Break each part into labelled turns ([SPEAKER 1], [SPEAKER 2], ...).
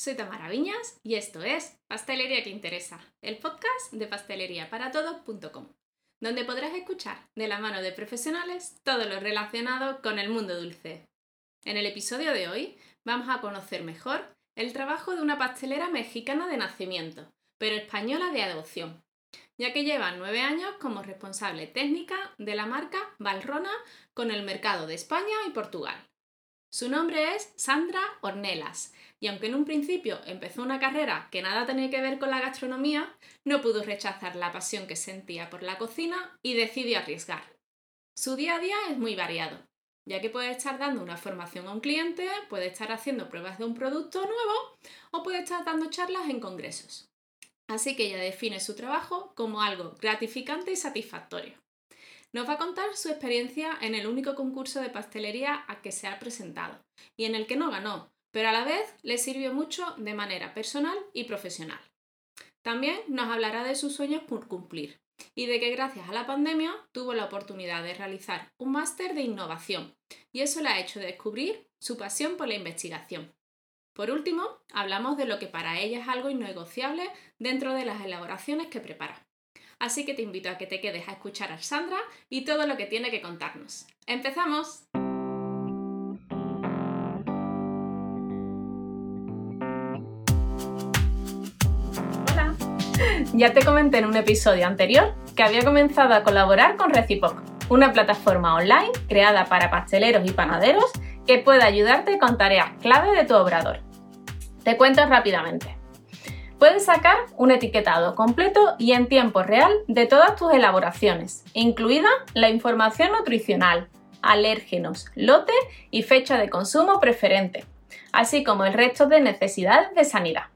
[SPEAKER 1] soy Tamara Viñas y esto es Pastelería que Interesa, el podcast de pasteleriaparatodos.com, donde podrás escuchar de la mano de profesionales todo lo relacionado con el mundo dulce. En el episodio de hoy vamos a conocer mejor el trabajo de una pastelera mexicana de nacimiento, pero española de adopción, ya que lleva nueve años como responsable técnica de la marca Valrona con el mercado de España y Portugal. Su nombre es Sandra Ornelas y aunque en un principio empezó una carrera que nada tenía que ver con la gastronomía, no pudo rechazar la pasión que sentía por la cocina y decidió arriesgar. Su día a día es muy variado, ya que puede estar dando una formación a un cliente, puede estar haciendo pruebas de un producto nuevo o puede estar dando charlas en congresos. Así que ella define su trabajo como algo gratificante y satisfactorio. Nos va a contar su experiencia en el único concurso de pastelería a que se ha presentado y en el que no ganó, pero a la vez le sirvió mucho de manera personal y profesional. También nos hablará de sus sueños por cumplir y de que gracias a la pandemia tuvo la oportunidad de realizar un máster de innovación y eso le ha hecho descubrir su pasión por la investigación. Por último, hablamos de lo que para ella es algo innegociable dentro de las elaboraciones que prepara. Así que te invito a que te quedes a escuchar a Sandra y todo lo que tiene que contarnos. ¡Empezamos! Ya te comenté en un episodio anterior que había comenzado a colaborar con Recipoc, una plataforma online creada para pasteleros y panaderos que puede ayudarte con tareas clave de tu obrador. Te cuento rápidamente. Puedes sacar un etiquetado completo y en tiempo real de todas tus elaboraciones, incluida la información nutricional, alérgenos, lote y fecha de consumo preferente, así como el resto de necesidades de sanidad.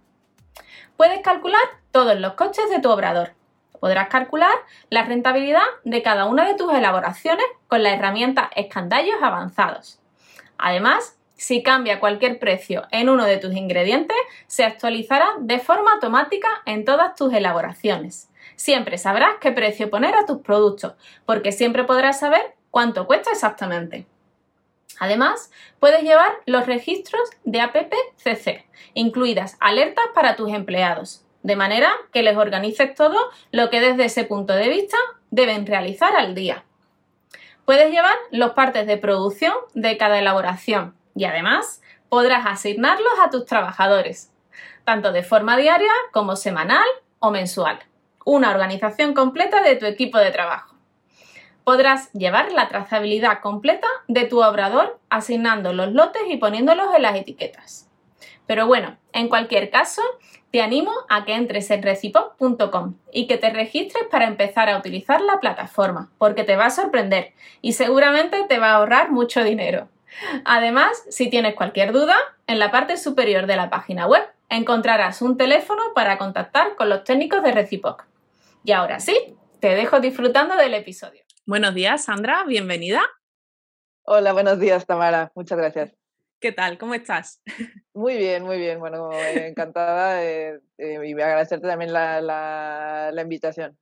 [SPEAKER 1] Puedes calcular todos los costes de tu obrador. Podrás calcular la rentabilidad de cada una de tus elaboraciones con la herramienta Escandallos Avanzados. Además, si cambia cualquier precio en uno de tus ingredientes, se actualizará de forma automática en todas tus elaboraciones. Siempre sabrás qué precio poner a tus productos, porque siempre podrás saber cuánto cuesta exactamente. Además, puedes llevar los registros de APPCC, incluidas alertas para tus empleados, de manera que les organices todo lo que desde ese punto de vista deben realizar al día. Puedes llevar los partes de producción de cada elaboración, y además podrás asignarlos a tus trabajadores, tanto de forma diaria como semanal o mensual. Una organización completa de tu equipo de trabajo. Podrás llevar la trazabilidad completa de tu obrador asignando los lotes y poniéndolos en las etiquetas. Pero bueno, en cualquier caso, te animo a que entres en recipop.com y que te registres para empezar a utilizar la plataforma, porque te va a sorprender y seguramente te va a ahorrar mucho dinero. Además, si tienes cualquier duda, en la parte superior de la página web encontrarás un teléfono para contactar con los técnicos de Recipoc. Y ahora sí, te dejo disfrutando del episodio. Buenos días, Sandra, bienvenida.
[SPEAKER 2] Hola, buenos días, Tamara. Muchas gracias.
[SPEAKER 1] ¿Qué tal? ¿Cómo estás?
[SPEAKER 2] Muy bien, muy bien. Bueno, encantada de, y agradecerte también la, la invitación.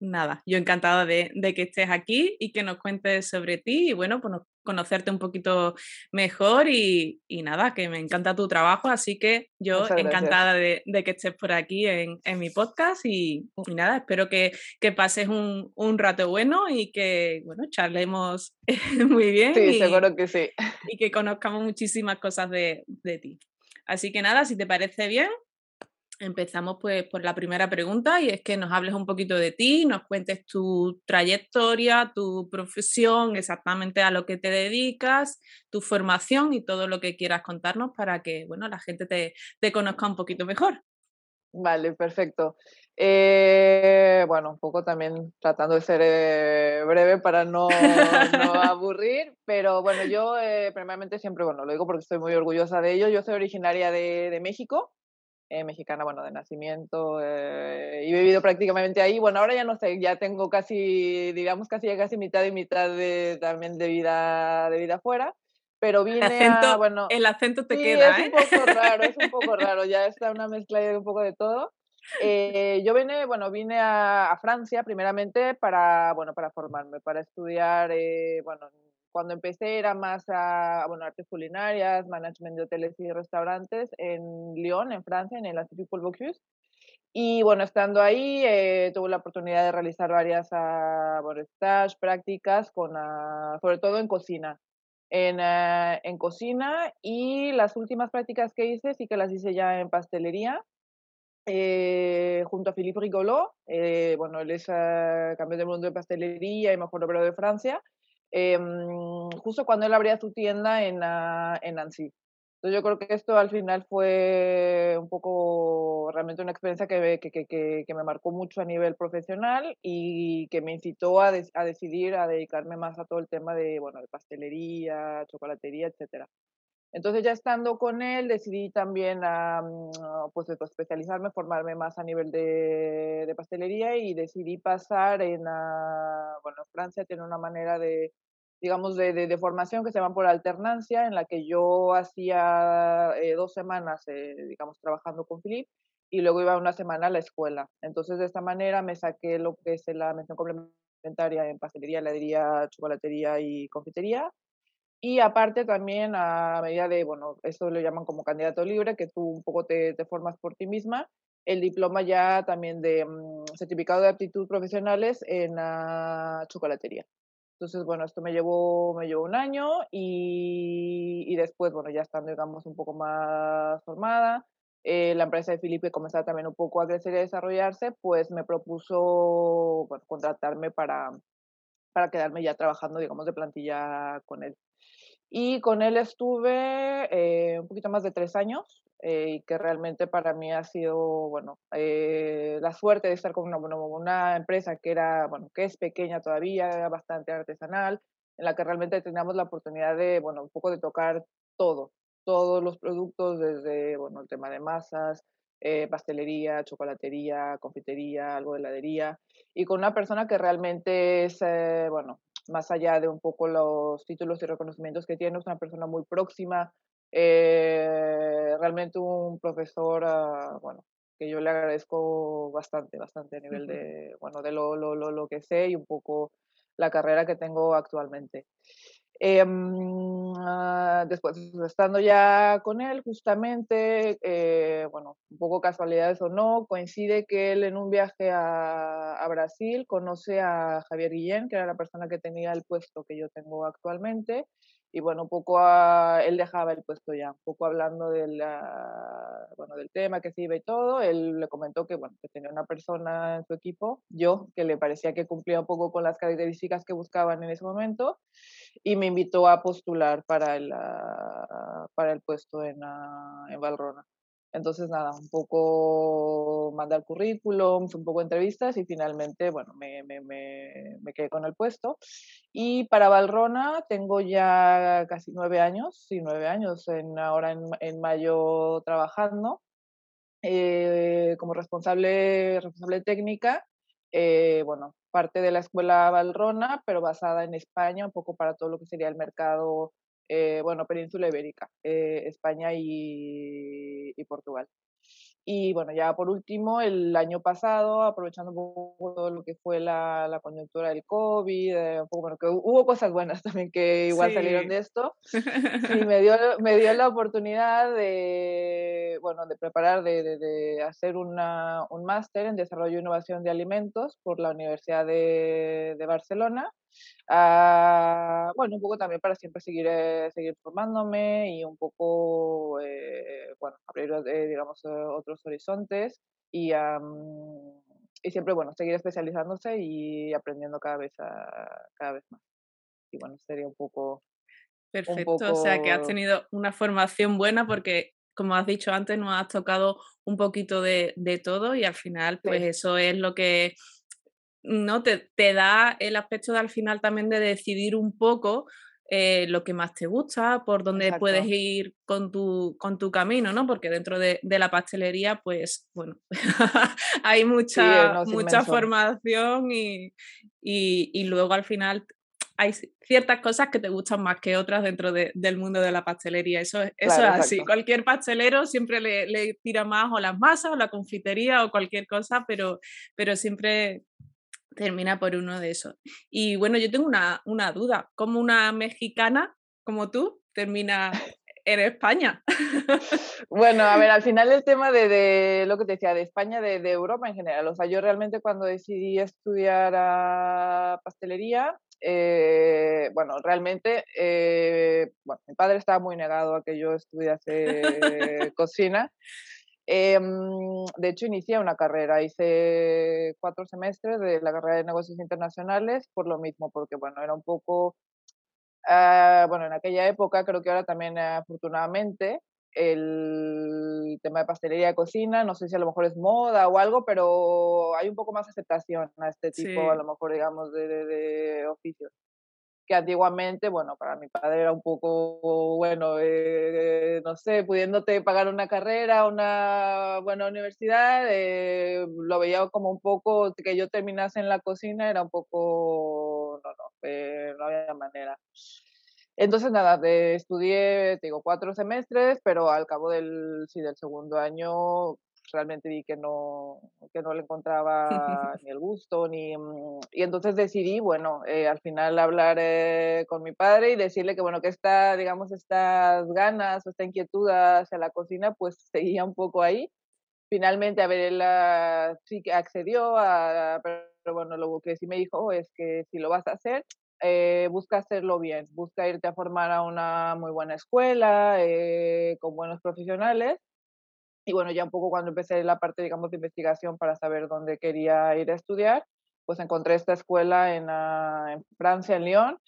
[SPEAKER 1] Nada, yo encantada de, que estés aquí y que nos cuentes sobre ti y bueno, pues conocerte un poquito mejor y, nada, que me encanta tu trabajo, así que yo encantada de, que estés por aquí en, mi podcast y, nada, espero que, pases un, rato bueno y que, bueno, charlemos muy bien.
[SPEAKER 2] Sí, seguro que sí.
[SPEAKER 1] Y que conozcamos muchísimas cosas de, de ti. Así que nada, si te parece bien, Empezamos pues por la primera pregunta y es que nos hables un poquito de ti, nos cuentes tu trayectoria, tu profesión, exactamente a lo que te dedicas, tu formación y todo lo que quieras contarnos para que bueno, la gente te, conozca un poquito mejor.
[SPEAKER 2] Vale, perfecto. Eh, bueno, un poco también tratando de ser eh, breve para no, aburrir, pero bueno, yo eh, primeramente siempre, bueno, lo digo porque estoy muy orgullosa de ello, yo soy originaria de, de México, eh, mexicana, bueno, de nacimiento, eh, y vivido prácticamente ahí. Bueno, ahora ya no sé, ya tengo casi, digamos, casi ya casi mitad y mitad de, también de vida, de vida fuera. Pero vine
[SPEAKER 1] el acento,
[SPEAKER 2] a, bueno...
[SPEAKER 1] El acento te queda,
[SPEAKER 2] es un poco raro, es un poco raro, ya está una mezcla de un poco de todo. Eh, yo vine, bueno, vine a, Francia primeramente para, bueno, para formarme, para estudiar, bueno, cuando empecé era más a, bueno, artes culinarias, management de hoteles y restaurantes en Lyon, en Francia, en el Institut Paul Bocuse. Y bueno, estando ahí, eh, tuve la oportunidad de realizar varias uh, stage, prácticas, con, uh, sobre todo en cocina. En, uh, en, cocina y las últimas prácticas que hice sí que las hice ya en pastelería, eh, junto a Philippe Rigolo. Eh, bueno, él es campeón del mundo de pastelería y mejor obrero de Francia. Em, justo cuando él abría su tienda en, en Nancy. Entonces yo creo que esto al final fue un poco realmente una experiencia que, que, que, que me marcó mucho a nivel profesional y que me incitó a, a, decidir a dedicarme más a todo el tema de, bueno, de pastelería, chocolatería, etcétera. Entonces ya estando con él decidí también a, mm, pues, especializarme, formarme más a nivel de, pastelería y decidí pasar en, a, bueno, Francia tiene una manera de, digamos, de, formación que se llaman por alternancia, en la que yo hacía eh, dos semanas, eh, digamos, trabajando con Philip y luego iba una semana a la escuela. Entonces, de esta manera me saqué lo que es la mención complementaria en pastelería, heladería, chocolatería y confitería. Y aparte también a medida de, bueno, esto lo llaman como candidato libre, que tú un poco te, te formas por ti misma, el diploma ya también de um, certificado de aptitud profesionales en uh, chocolatería. Entonces, bueno, esto me llevó, me llevó un año y, y después, bueno, ya estando, digamos, un poco más formada, eh, la empresa de Felipe comenzaba también un poco a crecer y a desarrollarse, pues me propuso bueno, contratarme para, para quedarme ya trabajando, digamos, de plantilla con él. Y con él estuve eh, un poquito más de tres años eh, y que realmente para mí ha sido, bueno, eh, la suerte de estar con una, bueno, una empresa que era, bueno, que es pequeña todavía, bastante artesanal, en la que realmente teníamos la oportunidad de, bueno, un poco de tocar todo, todos los productos, desde, bueno, el tema de masas, eh, pastelería, chocolatería, confitería, algo de heladería, y con una persona que realmente es, eh, bueno, más allá de un poco los títulos y reconocimientos que tiene, es una persona muy próxima, eh, realmente un profesor, uh, bueno, que yo le agradezco bastante, bastante a nivel de, bueno, de lo, lo, lo, lo que sé y un poco la carrera que tengo actualmente. Eh, después, estando ya con él, justamente, eh, bueno, un poco casualidades o no, coincide que él en un viaje a, a, Brasil conoce a Javier Guillén, que era la persona que tenía el puesto que yo tengo actualmente, y bueno, poco a, él dejaba el puesto ya, un poco hablando de la, bueno, del tema que se iba y todo, él le comentó que, bueno, que tenía una persona en su equipo, yo, que le parecía que cumplía un poco con las características que buscaban en ese momento, y me invitó a postular para el, para el puesto en, en Valrona. Entonces, nada, un poco mandar currículums, un poco entrevistas y finalmente, bueno, me, me, me, me, quedé con el puesto. Y para Valrona tengo ya casi nueve años, sí, nueve años, en, ahora en, en mayo trabajando eh, como responsable, responsable técnica. Eh, bueno, parte de la escuela Valrona, pero basada en España, un poco para todo lo que sería el mercado eh, bueno, península ibérica, eh, España y, y, Portugal. Y bueno, ya por último, el año pasado, aprovechando un poco todo lo que fue la, la coyuntura del COVID, eh, un poco, bueno, que hubo cosas buenas también que igual sí. salieron de esto, y me dio, me dio la oportunidad de, bueno, de preparar, de, de, de hacer una, un máster en desarrollo e innovación de alimentos por la Universidad de, de Barcelona, Uh, bueno, un poco también para siempre seguir, eh, seguir formándome y un poco, eh, bueno, abrir, eh, digamos, otros horizontes y, um, y siempre, bueno, seguir especializándose y aprendiendo cada vez, a, cada vez más. Y bueno, sería un poco...
[SPEAKER 3] Perfecto, un poco... o sea que has tenido una formación buena porque como has dicho antes, nos has tocado un poquito de, de todo y al final, pues sí. eso es lo que ¿no? Te, te, da el aspecto de al final también de decidir un poco eh, lo que más te gusta, por dónde Exacto. puedes ir con tu, con tu camino, ¿no? Porque dentro de, de la pastelería, pues, bueno, hay mucha, sí, mucha formación y, y, y, luego al final hay ciertas cosas que te gustan más que otras dentro de, del mundo de la pastelería. Eso, eso claro, es así. Exacto. Cualquier pastelero siempre le, le, tira más o las masas o la confitería o cualquier cosa, pero, pero siempre
[SPEAKER 1] termina por uno de esos. Y bueno, yo tengo una, una duda, ¿cómo una mexicana como tú termina en España?
[SPEAKER 2] Bueno, a ver, al final el tema de, lo que te decía, de España, de, Europa en general, o sea, yo realmente cuando decidí estudiar pastelería, eh, bueno, realmente, eh, bueno, mi padre estaba muy negado a que yo estudiase cocina. Em, de hecho, inicié una carrera, hice cuatro semestres de la carrera de negocios internacionales por lo mismo, porque bueno, era un poco, ah, bueno, en aquella época, creo que ahora también afortunadamente, el tema de pastelería de cocina, no sé si a lo mejor es moda o algo, pero hay un poco más aceptación a este tipo, a lo mejor, digamos, de, de oficios que antiguamente, bueno, para mi padre era un poco, bueno, eh, no sé, pudiéndote pagar una carrera, una buena universidad, eh, lo veía como un poco, que yo terminase en la cocina era un poco, no, no, eh, no había manera. Entonces, nada, estudié, digo, cuatro semestres, pero al cabo del, sí, del segundo año realmente vi que no, que no le encontraba ni el gusto, ni... Mm, y entonces decidí, bueno, eh, al final hablar eh, con mi padre y decirle que, bueno, que esta, digamos, estas ganas o esta inquietud hacia la cocina, pues seguía un poco ahí. Finalmente, a ver, él ah, sí que accedió, a, pero bueno, lo que sí me dijo es que si lo vas a hacer, eh, busca hacerlo bien, busca irte a formar a una muy buena escuela, con buenos profesionales y bueno, ya un poco cuando empecé la parte, digamos, de investigación para saber dónde quería ir a estudiar, pues encontré esta escuela en, ah, en Francia, en Lyon,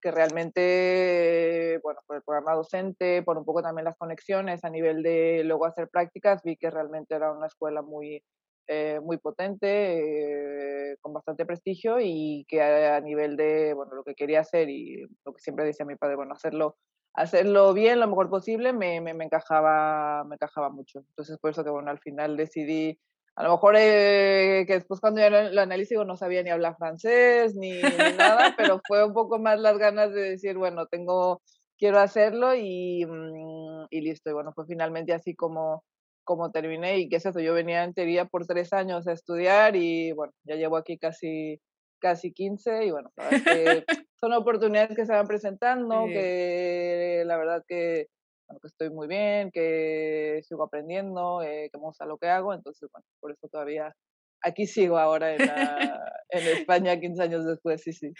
[SPEAKER 2] que realmente, bueno, por el programa docente, por un poco también las conexiones a nivel de luego hacer prácticas, vi que realmente era una escuela muy, eh, muy potente, eh, con bastante prestigio y que a, a, nivel de, bueno, lo que quería hacer y lo que siempre decía mi padre, bueno, hacerlo hacerlo bien, lo mejor posible, me, me, me, encajaba, me encajaba mucho. Entonces, por eso que, bueno, al final decidí, a lo mejor eh, que después cuando ya lo, analicé, no sabía ni hablar francés ni, nada, pero fue un poco más las ganas de decir, bueno, tengo, quiero hacerlo y, mm, y listo. Y bueno, fue finalmente así como, como terminé y qué es eso, yo venía en teoría por tres años a estudiar y bueno, ya llevo aquí casi casi 15 y bueno, son oportunidades que se van presentando, que la verdad que, bueno, que estoy muy bien, que sigo aprendiendo, eh, que me gusta lo que hago, entonces bueno, por eso todavía aquí sigo ahora en, en España 15 años después, sí, sí.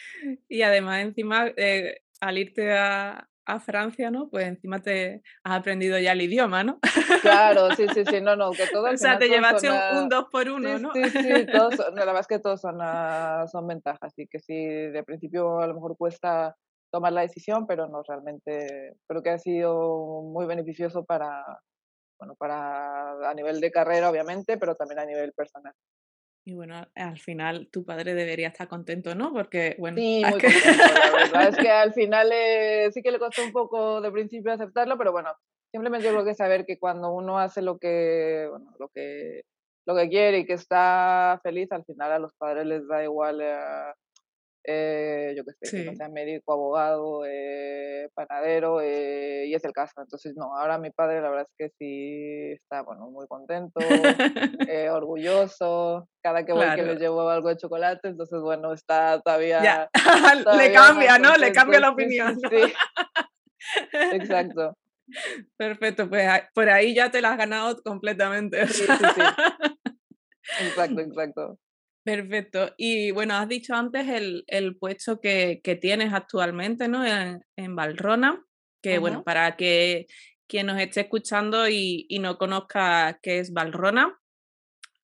[SPEAKER 1] Y además encima eh, al irte a, a Francia, ¿no? Pues encima te has aprendido ya el idioma, ¿no?
[SPEAKER 2] Claro, sí, sí, sí, no, no, que todo
[SPEAKER 1] O sea, te llevaste un, dos por uno,
[SPEAKER 2] ¿no?
[SPEAKER 1] Sí,
[SPEAKER 2] sí, todos, la verdad es que todos son, uh, son ventajas, así que sí, de principio a lo mejor cuesta tomar la decisión, pero no, realmente creo que ha sido muy beneficioso para, bueno, para a nivel de carrera, obviamente, pero también a nivel personal.
[SPEAKER 1] Y bueno, al final tu padre debería estar contento, ¿no? Porque, bueno.
[SPEAKER 2] Sí, muy contento, la verdad es que al final eh, sí que le costó un poco de principio aceptarlo, pero bueno, simplemente yo creo que saber que cuando uno hace lo que, bueno, lo que, lo que quiere y que está feliz, al final a los padres les da igual eh, eh, yo que sé, que no sea médico, abogado, eh, panadero, eh, y es el caso. Entonces, no, ahora mi padre la verdad es que sí está, bueno, muy contento, orgulloso, cada que voy que le llevo algo de chocolate, entonces, bueno, está todavía...
[SPEAKER 1] le cambia, ¿no? Le cambia la opinión.
[SPEAKER 2] Sí, exacto.
[SPEAKER 1] Perfecto, pues por ahí ya te la has ganado completamente.
[SPEAKER 2] Sí, sí, sí. Exacto, exacto.
[SPEAKER 1] Perfecto. Y bueno, has dicho antes el, el puesto que, que, tienes actualmente, ¿no? En, en Valrona, que bueno, para que quien nos esté escuchando y, y, no conozca qué es Valrona,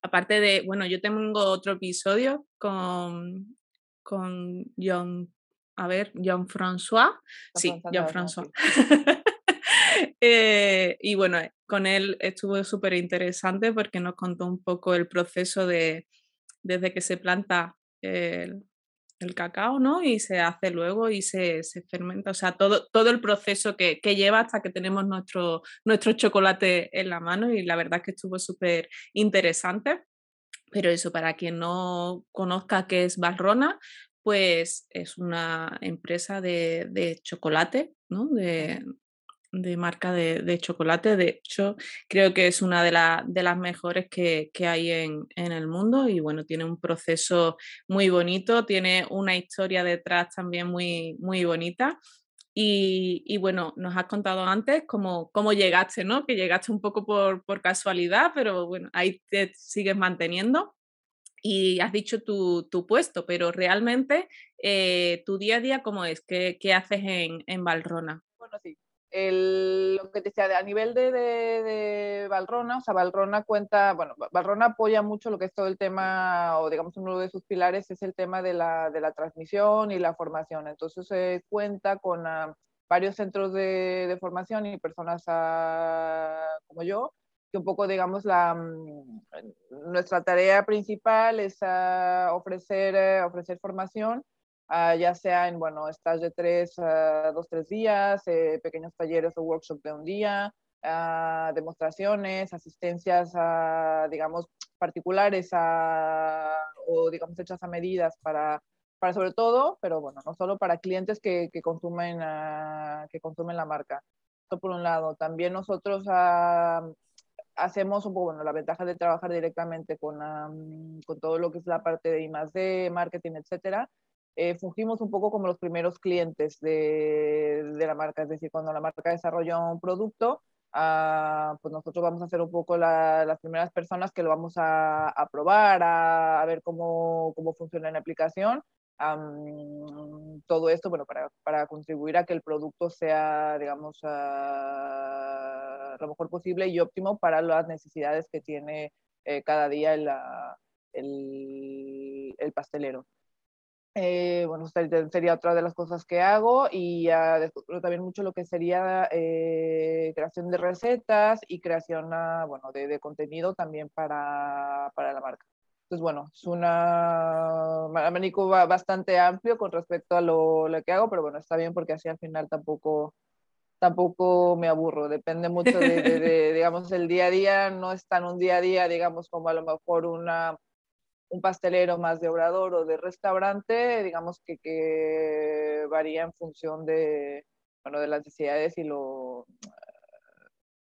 [SPEAKER 1] aparte de, bueno, yo tengo otro episodio con, con John, a ver, John François. Sí, John François. eh, y bueno, con él estuvo súper interesante porque nos contó un poco el proceso de desde que se planta el, cacao, ¿no? Y se hace luego y se, fermenta, o sea, todo, todo el proceso que, lleva hasta que tenemos nuestro, nuestro chocolate en la mano y la verdad es que estuvo súper interesante. Pero eso, para quien no conozca qué es Barrona, pues es una empresa de, chocolate, ¿no? De, marca de, chocolate. De hecho, creo que es una de, de las mejores que, hay en, el mundo y bueno, tiene un proceso muy bonito, tiene una historia detrás también muy, muy bonita. Y, bueno, nos has contado antes cómo, cómo llegaste, ¿no? Que llegaste un poco por, por casualidad, pero bueno, ahí te sigues manteniendo y has dicho tu, tu puesto, pero realmente eh, tu día a día, ¿cómo es? ¿Qué, qué haces en, en Valrona?
[SPEAKER 2] Bueno, sí. El, lo que te decía, a nivel de, de, de, Valrona, o sea, Valrona cuenta, bueno, Valrona apoya mucho lo que es todo el tema, o digamos uno de sus pilares es el tema de la, de la transmisión y la formación. Entonces se cuenta con uh, varios centros de, formación y personas uh, como yo que un poco, digamos, la, mm, nuestra tarea principal es uh, ofrecer, uh, ofrecer formación, uh, ya sea en, bueno, estas de tres, dos, tres días, eh, pequeños talleres o workshops de un día, demostraciones, asistencias, digamos, particulares o, digamos, hechas a medidas para, para sobre todo, pero bueno, no solo para clientes que, que consumen, que consumen la marca. Esto por un lado. También nosotros hacemos un poco, bueno, la ventaja de trabajar directamente con, con todo lo que es la parte de I+D, marketing, etcétera, eh, fungimos un poco como los primeros clientes de, de, la marca, es decir, cuando la marca desarrolla un producto, ah, pues nosotros vamos a ser un poco las primeras personas que lo vamos a, a probar, a, a, ver cómo, cómo funciona en la aplicación. todo esto, bueno, para, para, contribuir a que el producto sea, digamos, uh, lo mejor posible y óptimo para las necesidades que tiene eh, cada día el, el, el pastelero. Eh, bueno, sería otra de las cosas que hago y uh, también mucho lo que sería eh, creación de recetas y creación uh, bueno, de, de, contenido también para, para, la marca. Entonces, bueno, es un abanico bastante amplio con respecto a lo, lo, que hago, pero bueno, está bien porque así al final tampoco tampoco me aburro, depende mucho de, de, digamos, el día a día, no es tan un día a día, digamos, como a lo mejor una, un pastelero más de obrador o de restaurante, digamos que, que varía en función de, bueno, de las necesidades y lo,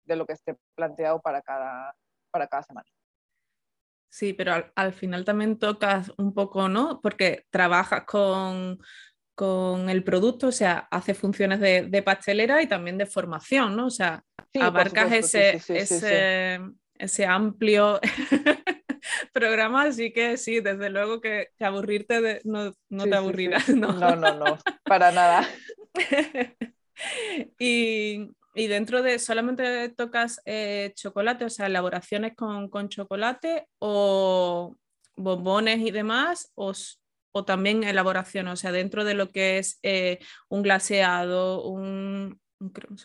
[SPEAKER 2] de lo que esté planteado para cada, para cada semana.
[SPEAKER 1] Sí, pero al, al, final también tocas un poco, ¿no? Porque trabajas con, con el producto, o sea, hace funciones de, de pastelera y también de formación, ¿no? O sea, sí, abarcas ese, sí, sí, ese, ese, amplio programa, así que sí, desde luego que, que aburrirte de, no, no te aburrirás, ¿no?
[SPEAKER 2] No, no, no, para nada.
[SPEAKER 1] y, y, dentro de, ¿solamente tocas eh, chocolate, o sea, elaboraciones con, con chocolate o bombones y demás, o o también elaboración, o sea, dentro de lo que es eh, un glaseado, un,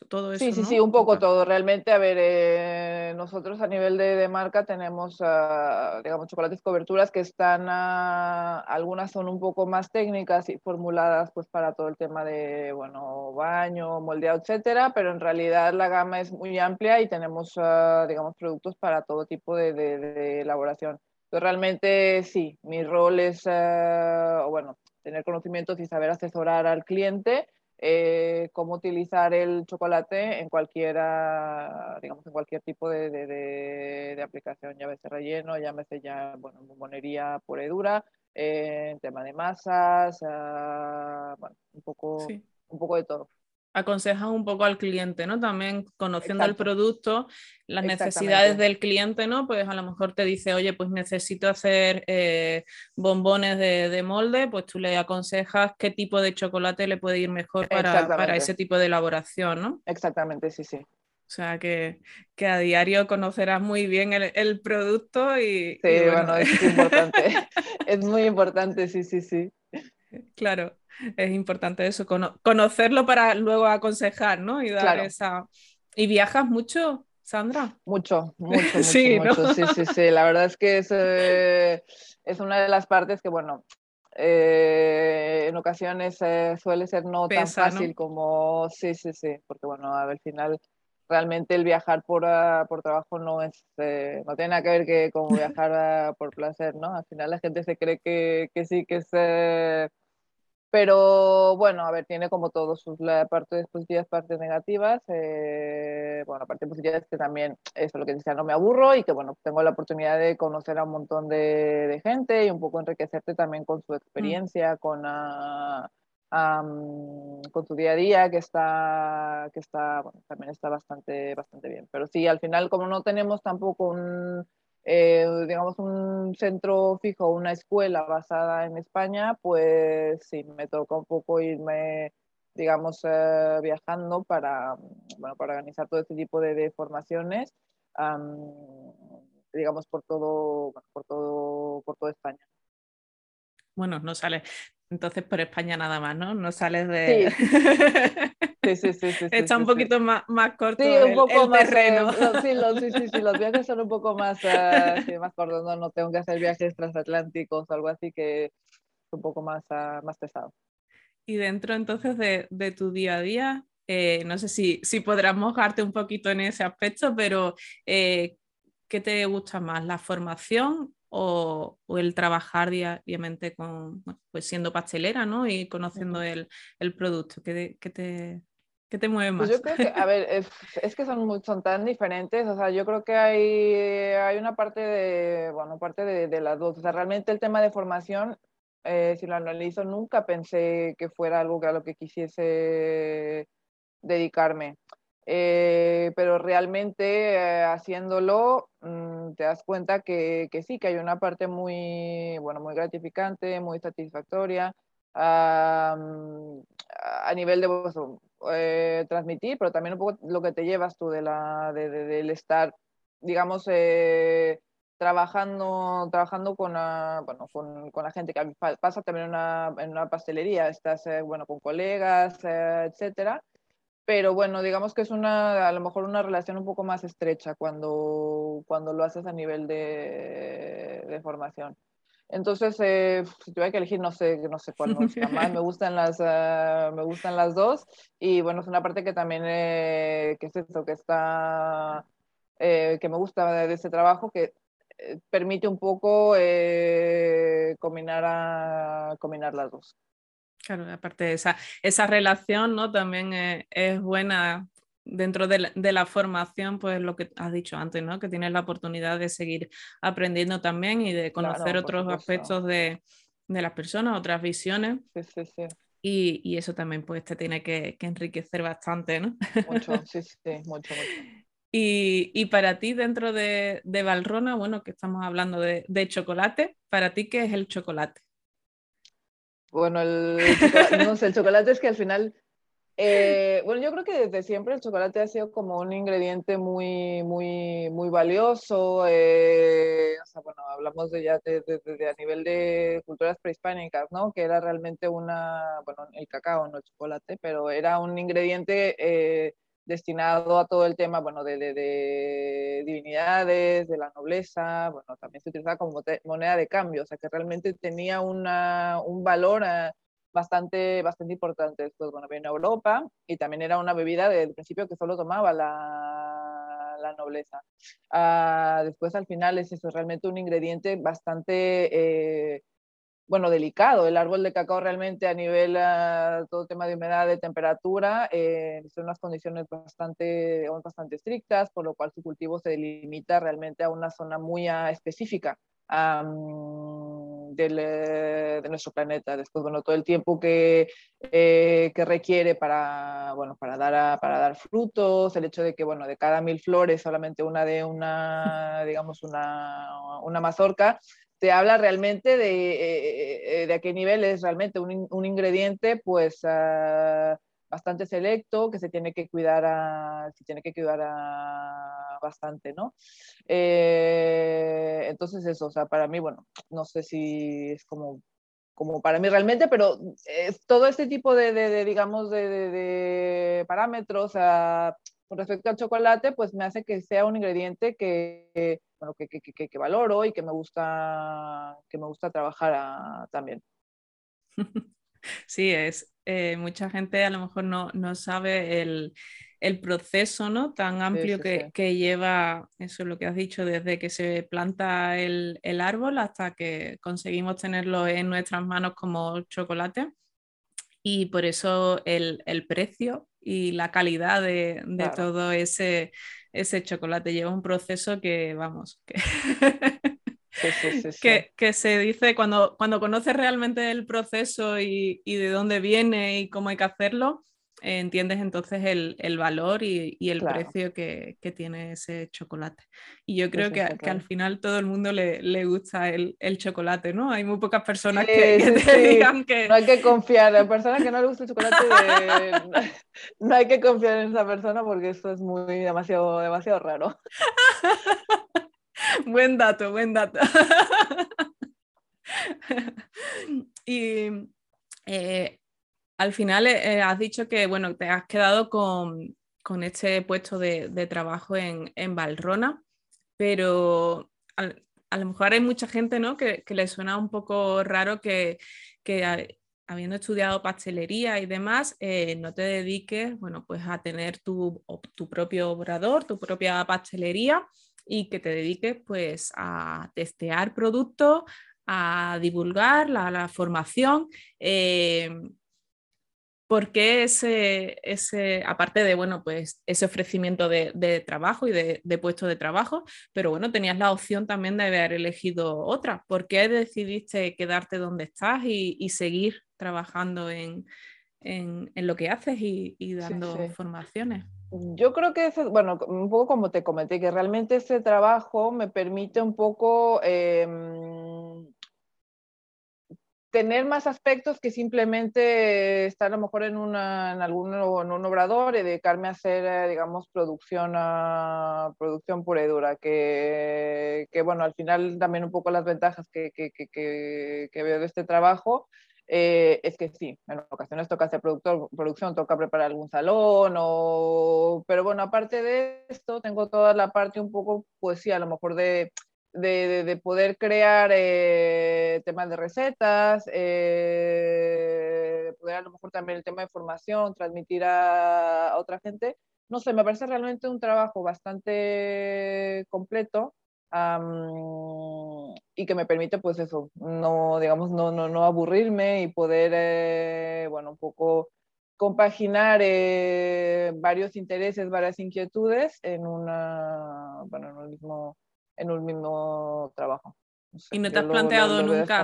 [SPEAKER 1] todo eso.
[SPEAKER 2] Sí, sí, sí, un poco todo. Realmente, a ver, eh, nosotros a nivel de, de marca tenemos, uh, digamos, chocolates coberturas que están, uh, algunas son un poco más técnicas y formuladas pues para todo el tema de, bueno, baño, moldeado, etcétera, pero en realidad la gama es muy amplia y tenemos, uh, digamos, productos para todo tipo de, de, de elaboración. Entonces, realmente sí, mi rol es, uh, bueno, tener conocimientos y saber asesorar al cliente eh, cómo utilizar el chocolate en cualquiera, digamos, en cualquier tipo de, de, de, de aplicación, llámese relleno, llámese ya, bueno, bombonería pura y dura, eh, en tema de masas, uh, bueno, un poco, sí. un poco de todo
[SPEAKER 1] aconsejas un poco al cliente, ¿no? También conociendo Exacto. el producto, las necesidades del cliente, ¿no? Pues a lo mejor te dice, oye, pues necesito hacer eh, bombones de, de, molde, pues tú le aconsejas qué tipo de chocolate le puede ir mejor para, para ese tipo de elaboración, ¿no?
[SPEAKER 2] Exactamente, sí, sí.
[SPEAKER 1] O sea, que, que a diario conocerás muy bien el, el producto y...
[SPEAKER 2] Sí, y bueno. bueno, es importante. es muy importante, sí, sí, sí.
[SPEAKER 1] Claro es importante eso, cono conocerlo para luego aconsejar, ¿no? Y dar claro. esa... ¿Y viajas mucho, Sandra?
[SPEAKER 2] Mucho, mucho, mucho, sí, mucho. ¿no? sí, sí, sí. La verdad es que es, eh, es una de las partes que, bueno, eh, en ocasiones eh, suele ser no Pesa, tan fácil ¿no? como, sí, sí, sí, porque, bueno, al final realmente el viajar por, uh, por trabajo no es eh, no tiene nada que ver que como viajar uh, por placer, ¿no? Al final la gente se cree que, que sí, que es... Eh, Pero bueno, a ver, tiene como todo sus partes positivas, partes negativas. Eh, bueno, la parte positiva es que también, eso lo que decía, no me aburro y que bueno, tengo la oportunidad de conocer a un montón de, de gente y un poco enriquecerte también con su mm. experiencia, con, uh, con su día a día, que está, que está bueno, también está bastante, bastante bien. Pero sí, al final, como no tenemos tampoco un eh, digamos, un centro fijo, una escuela basada en España, pues sí, me toca un poco irme, digamos, eh, viajando para, bueno, para organizar todo este tipo de, formaciones, digamos, por todo, por todo, por toda España.
[SPEAKER 1] Bueno, no sale entonces por España nada más, ¿no? No sales de...
[SPEAKER 2] Sí, sí, sí. sí,
[SPEAKER 1] Está un poquito más, más corto
[SPEAKER 2] sí,
[SPEAKER 1] un
[SPEAKER 2] poco
[SPEAKER 1] más, terreno.
[SPEAKER 2] sí, los, sí, sí, los viajes son un poco más, uh, más cortos, ¿no? no tengo que hacer viajes transatlánticos o algo así que es un poco más, uh, más pesado.
[SPEAKER 1] Y dentro entonces de, de tu día a día, eh, no sé si, si podrás mojarte un poquito en ese aspecto, pero eh, ¿qué te gusta más? ¿La formación o, el trabajar diariamente con, pues siendo pastelera, ¿no? Y conociendo el, el producto, ¿qué, te, ¿qué, te, mueve más?
[SPEAKER 2] Pues yo creo que, a ver, es, es, que son, son tan diferentes, o sea, yo creo que hay, hay una parte de, bueno, parte de, de las dos, o sea, realmente el tema de formación, eh, si lo analizo, nunca pensé que fuera algo que a lo que quisiese dedicarme. Eh, pero realmente eh, haciéndolo mm, te das cuenta que, que, sí, que hay una parte muy, bueno, muy gratificante, muy satisfactoria a nivel de pues, eh, transmitir, pero también un poco lo que te llevas tú de la, de, del estar, digamos, trabajando, trabajando con, bueno, con, con, la gente que pasa también en una, en una pastelería, estás bueno, con colegas, etcétera pero bueno, digamos que es una, a lo mejor una relación un poco más estrecha cuando, cuando lo haces a nivel de, de formación. Entonces, eh, si tuviera que elegir, no sé, no sé cuál más. Me gustan las, uh, me gustan las dos. Y bueno, es una parte que también, eh, que es esto, que está, eh, que me gusta de, ese trabajo, que eh, permite un poco combinar, a, combinar las dos.
[SPEAKER 1] Claro, aparte de esa, esa relación, ¿no? También es, buena dentro de la, formación, pues lo que has dicho antes, ¿no? Que tienes la oportunidad de seguir aprendiendo también y de conocer otros aspectos de, las personas, otras visiones.
[SPEAKER 2] Sí, sí, sí.
[SPEAKER 1] Y, y, eso también pues te tiene que, enriquecer bastante, ¿no?
[SPEAKER 2] Mucho, sí, sí, mucho, mucho.
[SPEAKER 1] Y, y, para ti, dentro de, de Valrona, bueno, que estamos hablando de, de chocolate, ¿para ti qué es el chocolate?
[SPEAKER 2] Bueno, el no sé, el chocolate es que al final, eh, bueno, yo creo que desde siempre el chocolate ha sido como un ingrediente muy, muy, muy valioso. Eh, o sea, bueno, hablamos de ya de, a nivel de culturas prehispánicas, ¿no? Que era realmente una, bueno, el cacao, no el chocolate, pero era un ingrediente eh, destinado a todo el tema, bueno, de, de, divinidades, de la nobleza, bueno, también se utilizaba como moneda de cambio, o sea que realmente tenía una, un valor eh, bastante, bastante importante. Después, bueno, vino a Europa y también era una bebida del principio que solo tomaba la, la nobleza. Ah, después, al final, es eso, realmente un ingrediente bastante... Eh, bueno, delicado. El árbol de cacao realmente a nivel, uh, todo tema de humedad, de temperatura, eh, son unas condiciones bastante, bastante estrictas, por lo cual su cultivo se limita realmente a una zona muy uh, específica del, eh, de nuestro planeta. Después, bueno, todo el tiempo que, eh, que requiere para, bueno, para, dar a, para dar frutos, el hecho de que, bueno, de cada mil flores solamente una de una, digamos, una, una mazorca, te habla realmente de, eh, eh, de a qué nivel es realmente un, un ingrediente pues uh, bastante selecto que se tiene que cuidar se tiene que cuidar bastante, ¿no? Eh, entonces eso, o sea, para mí, bueno, no sé si es como como para mí realmente, pero todo este tipo de, de, digamos, de, de parámetros uh, con respecto al chocolate, pues me hace que sea un ingrediente que, bueno, que, que, que, que valoro y que me gusta, que me gusta trabajar a, también.
[SPEAKER 1] Sí, es, eh, mucha gente a lo mejor no, no sabe el, el, proceso ¿no? tan amplio sí, sí, que, sí. que, lleva, eso es lo que has dicho, desde que se planta el, el árbol hasta que conseguimos tenerlo en nuestras manos como chocolate. y por eso el, el y la calidad de, todo ese, ese chocolate. Lleva un proceso que, vamos, que, que, se dice cuando, cuando conoces realmente el proceso y, y, de dónde viene y cómo hay que hacerlo, entiendes entonces el, valor y, el precio que, tiene ese chocolate. Y yo creo que, al final todo el mundo le, gusta el, chocolate, ¿no? Hay muy pocas personas que, te digan que...
[SPEAKER 2] No hay que confiar, a personas que no le gusta el chocolate, no hay que confiar en esa persona porque esto es muy demasiado, demasiado raro.
[SPEAKER 1] buen dato, buen dato. y eh, al final eh, eh, has dicho que bueno, te has quedado con, este puesto de, trabajo en, en, Valrona, pero a, lo mejor hay mucha gente ¿no? que, le suena un poco raro que, habiendo estudiado pastelería y demás, eh, no te dediques bueno, pues a tener tu, tu, propio obrador, tu propia pastelería y que te dediques pues a testear productos, a divulgar la, formación. ¿Por qué ese, ese, aparte de, bueno, pues ese ofrecimiento de, trabajo y de, puesto de trabajo, pero bueno, tenías la opción también de haber elegido otra? ¿Por qué decidiste quedarte donde estás y, seguir trabajando en, lo que haces y, dando formaciones?
[SPEAKER 2] Yo creo que, bueno, un poco como te comenté, que realmente ese trabajo me permite un poco... Em, tener más aspectos que simplemente estar a lo mejor en, una, en, algún, en un obrador y dedicarme a hacer, eh, digamos, producción, a, producción pura y dura, que, que, bueno, al final también un poco las ventajas que, que, que veo de este trabajo eh, es que sí, en ocasiones toca hacer productor, producción, toca preparar algún salón, o... pero bueno, aparte de esto, tengo toda la parte un poco, pues sí, a lo mejor de de, poder crear eh, temas de recetas, eh, poder a lo mejor también el tema de formación, transmitir a, otra gente. No sé, me parece realmente un trabajo bastante completo y que me permite, pues eso, no, digamos, no, no, no aburrirme y poder, eh, bueno, un poco compaginar varios intereses, varias inquietudes en una, bueno, en un mismo en un mismo trabajo.
[SPEAKER 1] ¿Y no te has planteado nunca,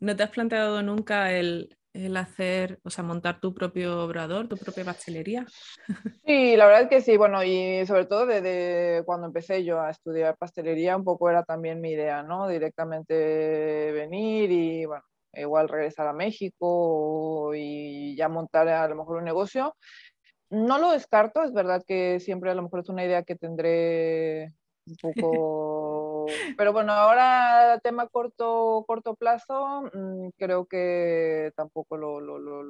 [SPEAKER 1] no te has planteado nunca el, hacer, o sea, montar tu propio obrador, tu propia pastelería?
[SPEAKER 2] Sí, la verdad es que sí, bueno, y sobre todo desde cuando empecé yo a estudiar pastelería, un poco era también mi idea, ¿no? Directamente venir y, bueno, igual regresar a México y ya montar a lo mejor un negocio. No lo descarto, es verdad que siempre a lo mejor es una idea que tendré un poco... Pero bueno, ahora tema corto, corto plazo, mm, creo que tampoco lo, lo, lo,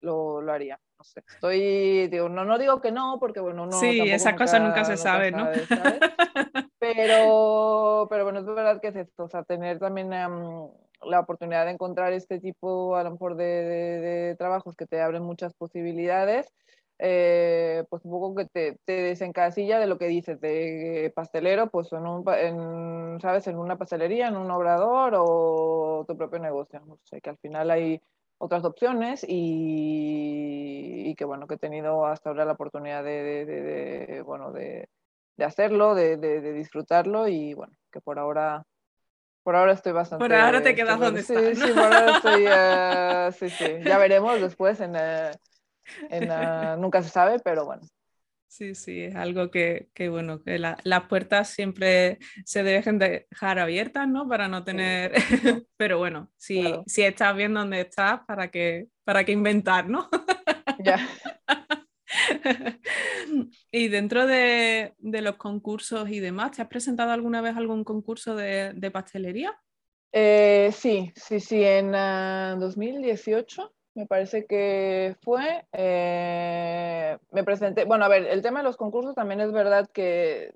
[SPEAKER 2] lo, lo, haría. No sé, estoy, digo, no, no digo que no, porque bueno, no...
[SPEAKER 1] Sí, esa cosa nunca se sabe, ¿no?
[SPEAKER 2] Pero, pero bueno, es verdad que es esto, o sea, tener también la oportunidad de encontrar este tipo, a lo mejor, de, de trabajos que te abren muchas posibilidades eh, pues un poco que te, te, desencasilla de lo que dices, de pastelero, pues en, un, ¿sabes? en una pastelería, en un obrador o tu propio negocio. No sé, que al final hay otras opciones y, y que bueno, que he tenido hasta ahora la oportunidad de, de, bueno, de, de hacerlo, de, disfrutarlo y bueno, que por ahora por ahora estoy bastante.
[SPEAKER 1] Por ahora te quedas donde
[SPEAKER 2] sí, estás. Sí, por ahora estoy. Uh, sí, sí. Ya veremos después en, uh, nunca se sabe, pero bueno.
[SPEAKER 1] Sí, sí, es algo que, que bueno, que las puertas siempre se deben dejar abiertas, ¿no? Para no tener, pero bueno, si, si estás bien donde estás, ¿para qué, para qué inventar, ¿no?
[SPEAKER 2] Ya.
[SPEAKER 1] y dentro de, de, los concursos y demás, ¿te has presentado alguna vez algún concurso de, de pastelería?
[SPEAKER 2] Eh, sí, sí, sí, en 2018 ah, me parece que fue, eh, me presenté, bueno, a ver, el tema de los concursos también es verdad que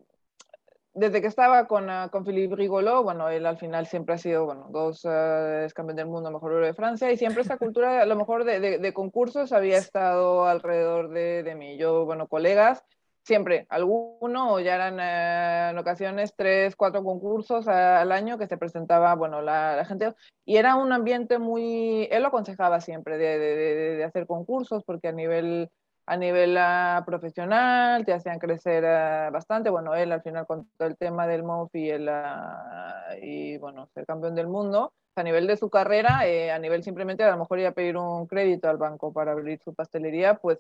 [SPEAKER 2] desde que estaba con, uh, con Philippe Rigolo, bueno, él al final siempre ha sido, bueno, dos uh, campeón del mundo, mejor de Francia, y siempre esa cultura, a lo mejor de, de, concursos, había estado alrededor de, de, mí. Yo, bueno, colegas siempre alguno o ya eran eh, en ocasiones tres, cuatro concursos al año que se presentaba, bueno, la, gente, y era un ambiente muy, él lo aconsejaba siempre de, de, hacer concursos porque a nivel, a nivel uh, profesional te hacían crecer uh, bastante, bueno, él al final con todo el tema del MOF y, el, uh, y bueno, ser campeón del mundo, a nivel de su carrera, eh, a nivel simplemente a lo mejor ir a pedir un crédito al banco para abrir su pastelería, pues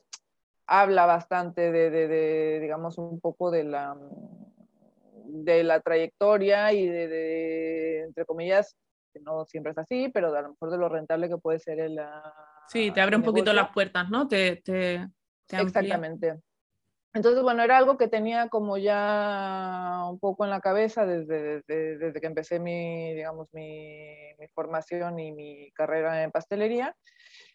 [SPEAKER 2] habla bastante de, de, de digamos, un poco de la, de la trayectoria y de, de, entre comillas, que no siempre es así, pero a lo mejor de lo rentable que puede ser el...
[SPEAKER 1] Sí, te abre un poquito las puertas, ¿no? Te, te, te
[SPEAKER 2] Exactamente. Entonces, bueno, era algo que tenía como ya un poco en la cabeza desde, desde, desde que empecé mi, digamos, mi, mi, formación y mi carrera en pastelería.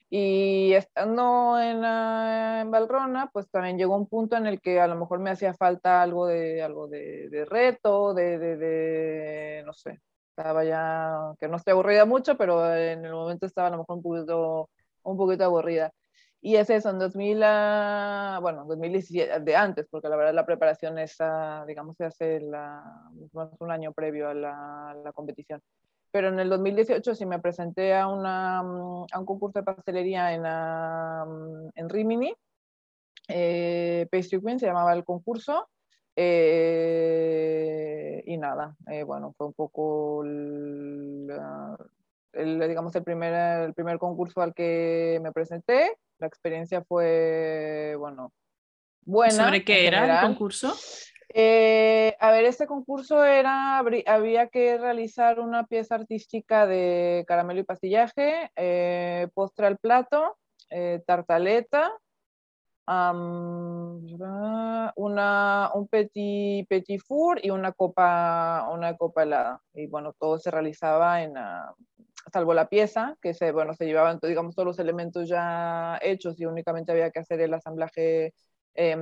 [SPEAKER 2] Y estando en, en, Valrona, pues también llegó un punto en el que a lo mejor me hacía falta algo de, algo de, de reto, de, de, no sé, estaba ya, que no estoy aburrida mucho, pero en el momento estaba a lo mejor un poquito, un poquito aburrida. Y es eso, en 2000, uh, bueno, 2017, de antes, porque la verdad la preparación es, uh, digamos, se hace la, un año previo a la, la, competición. Pero en el 2018 sí me presenté a, una, a un concurso de pastelería en, uh, en Rimini, eh, Pastry Queen se llamaba el concurso, eh, y nada, eh, bueno, fue un poco el, el, digamos, el primer, el primer concurso al que me presenté la experiencia fue, bueno, buena.
[SPEAKER 1] ¿Sobre qué era el concurso?
[SPEAKER 2] Eh, a ver, este concurso era, había que realizar una pieza artística de caramelo y pastillaje, eh, postre al plato, eh, tartaleta, um, una, un petit, petit four y una copa, una copa helada. Y bueno, todo se realizaba en, uh, salvo la pieza, que se, bueno, se llevaban, digamos, todos los elementos ya hechos y únicamente había que hacer el asamblaje, eh,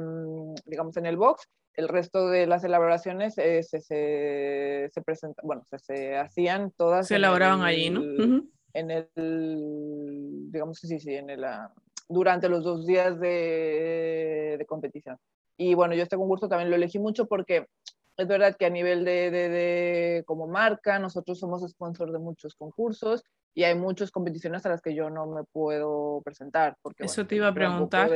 [SPEAKER 2] digamos, en el box. El resto de las elaboraciones eh, se, se, se presenta, bueno, se, se, hacían todas.
[SPEAKER 1] Se elaboraban el, allí, ¿no? Uh
[SPEAKER 2] -huh. En el, digamos, sí, sí, en el, uh, durante los dos días de, de competición. Y bueno, yo este concurso también lo elegí mucho porque es verdad que a nivel de, de, de, como marca, nosotros somos sponsor de muchos concursos y hay muchas competiciones a las que yo no me puedo presentar. Porque,
[SPEAKER 1] Eso bueno, te iba a preguntar.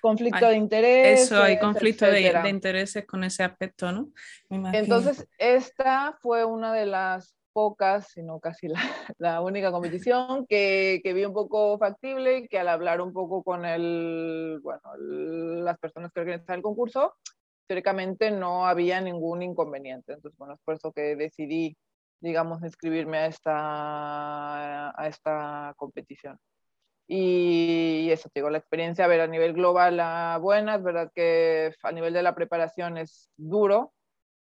[SPEAKER 2] Conflicto hay, de interés.
[SPEAKER 1] Eso, hay conflicto de, de, intereses con ese aspecto, ¿no?
[SPEAKER 2] Entonces, esta fue una de las pocas, sino casi la, la única competición que, que, vi un poco factible y que al hablar un poco con el, bueno, el, las personas que organizan el concurso, teóricamente no había ningún inconveniente. Entonces, bueno, es por eso que decidí, digamos, inscribirme a esta, a esta competición. Y eso, te digo, la experiencia, a ver, a nivel global, a buena, es verdad que a nivel de la preparación es duro,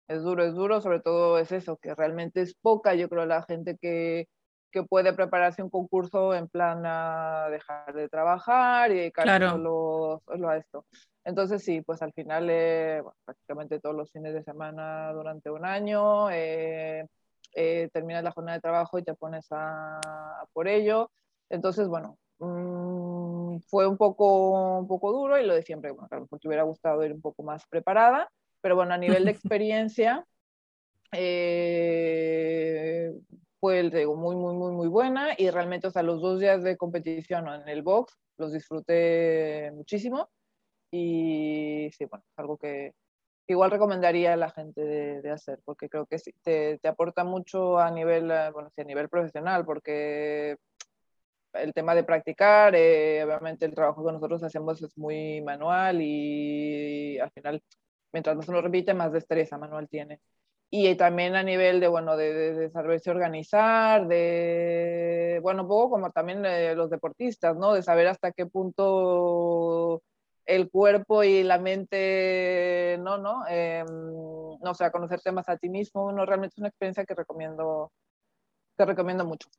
[SPEAKER 2] es duro, es duro, sobre todo es eso, que realmente es poca, yo creo, la gente que, que puede prepararse un concurso en plan a dejar de trabajar y dedicarse
[SPEAKER 1] claro.
[SPEAKER 2] solo, solo a esto. Entonces sí, pues al final eh, bueno, prácticamente todos los fines de semana durante un año, eh, eh, terminas la jornada de trabajo y te pones a, a por ello. Entonces, bueno, mmm, fue un poco, un poco duro y lo de siempre, bueno, claro, porque hubiera gustado ir un poco más preparada, pero bueno, a nivel de experiencia, fue, te digo, muy, muy, muy, muy buena y realmente, o sea, los dos días de competición en el box los disfruté muchísimo y sí, bueno, es algo que, que, igual recomendaría a la gente de, de hacer, porque creo que sí, te, te, aporta mucho a nivel, eh, bueno, sí, a nivel profesional, porque el tema de practicar, eh, obviamente el trabajo que nosotros hacemos es muy manual y al final, mientras más uno repite, más destreza manual tiene. Y también a nivel de, bueno, de, de, de saberse organizar, de, bueno, un poco como también eh, los deportistas, ¿no? De saber hasta qué punto el cuerpo y la mente, no, no, eh, no o sea, conocerte más a ti mismo, no, realmente es una experiencia que recomiendo, que recomiendo mucho.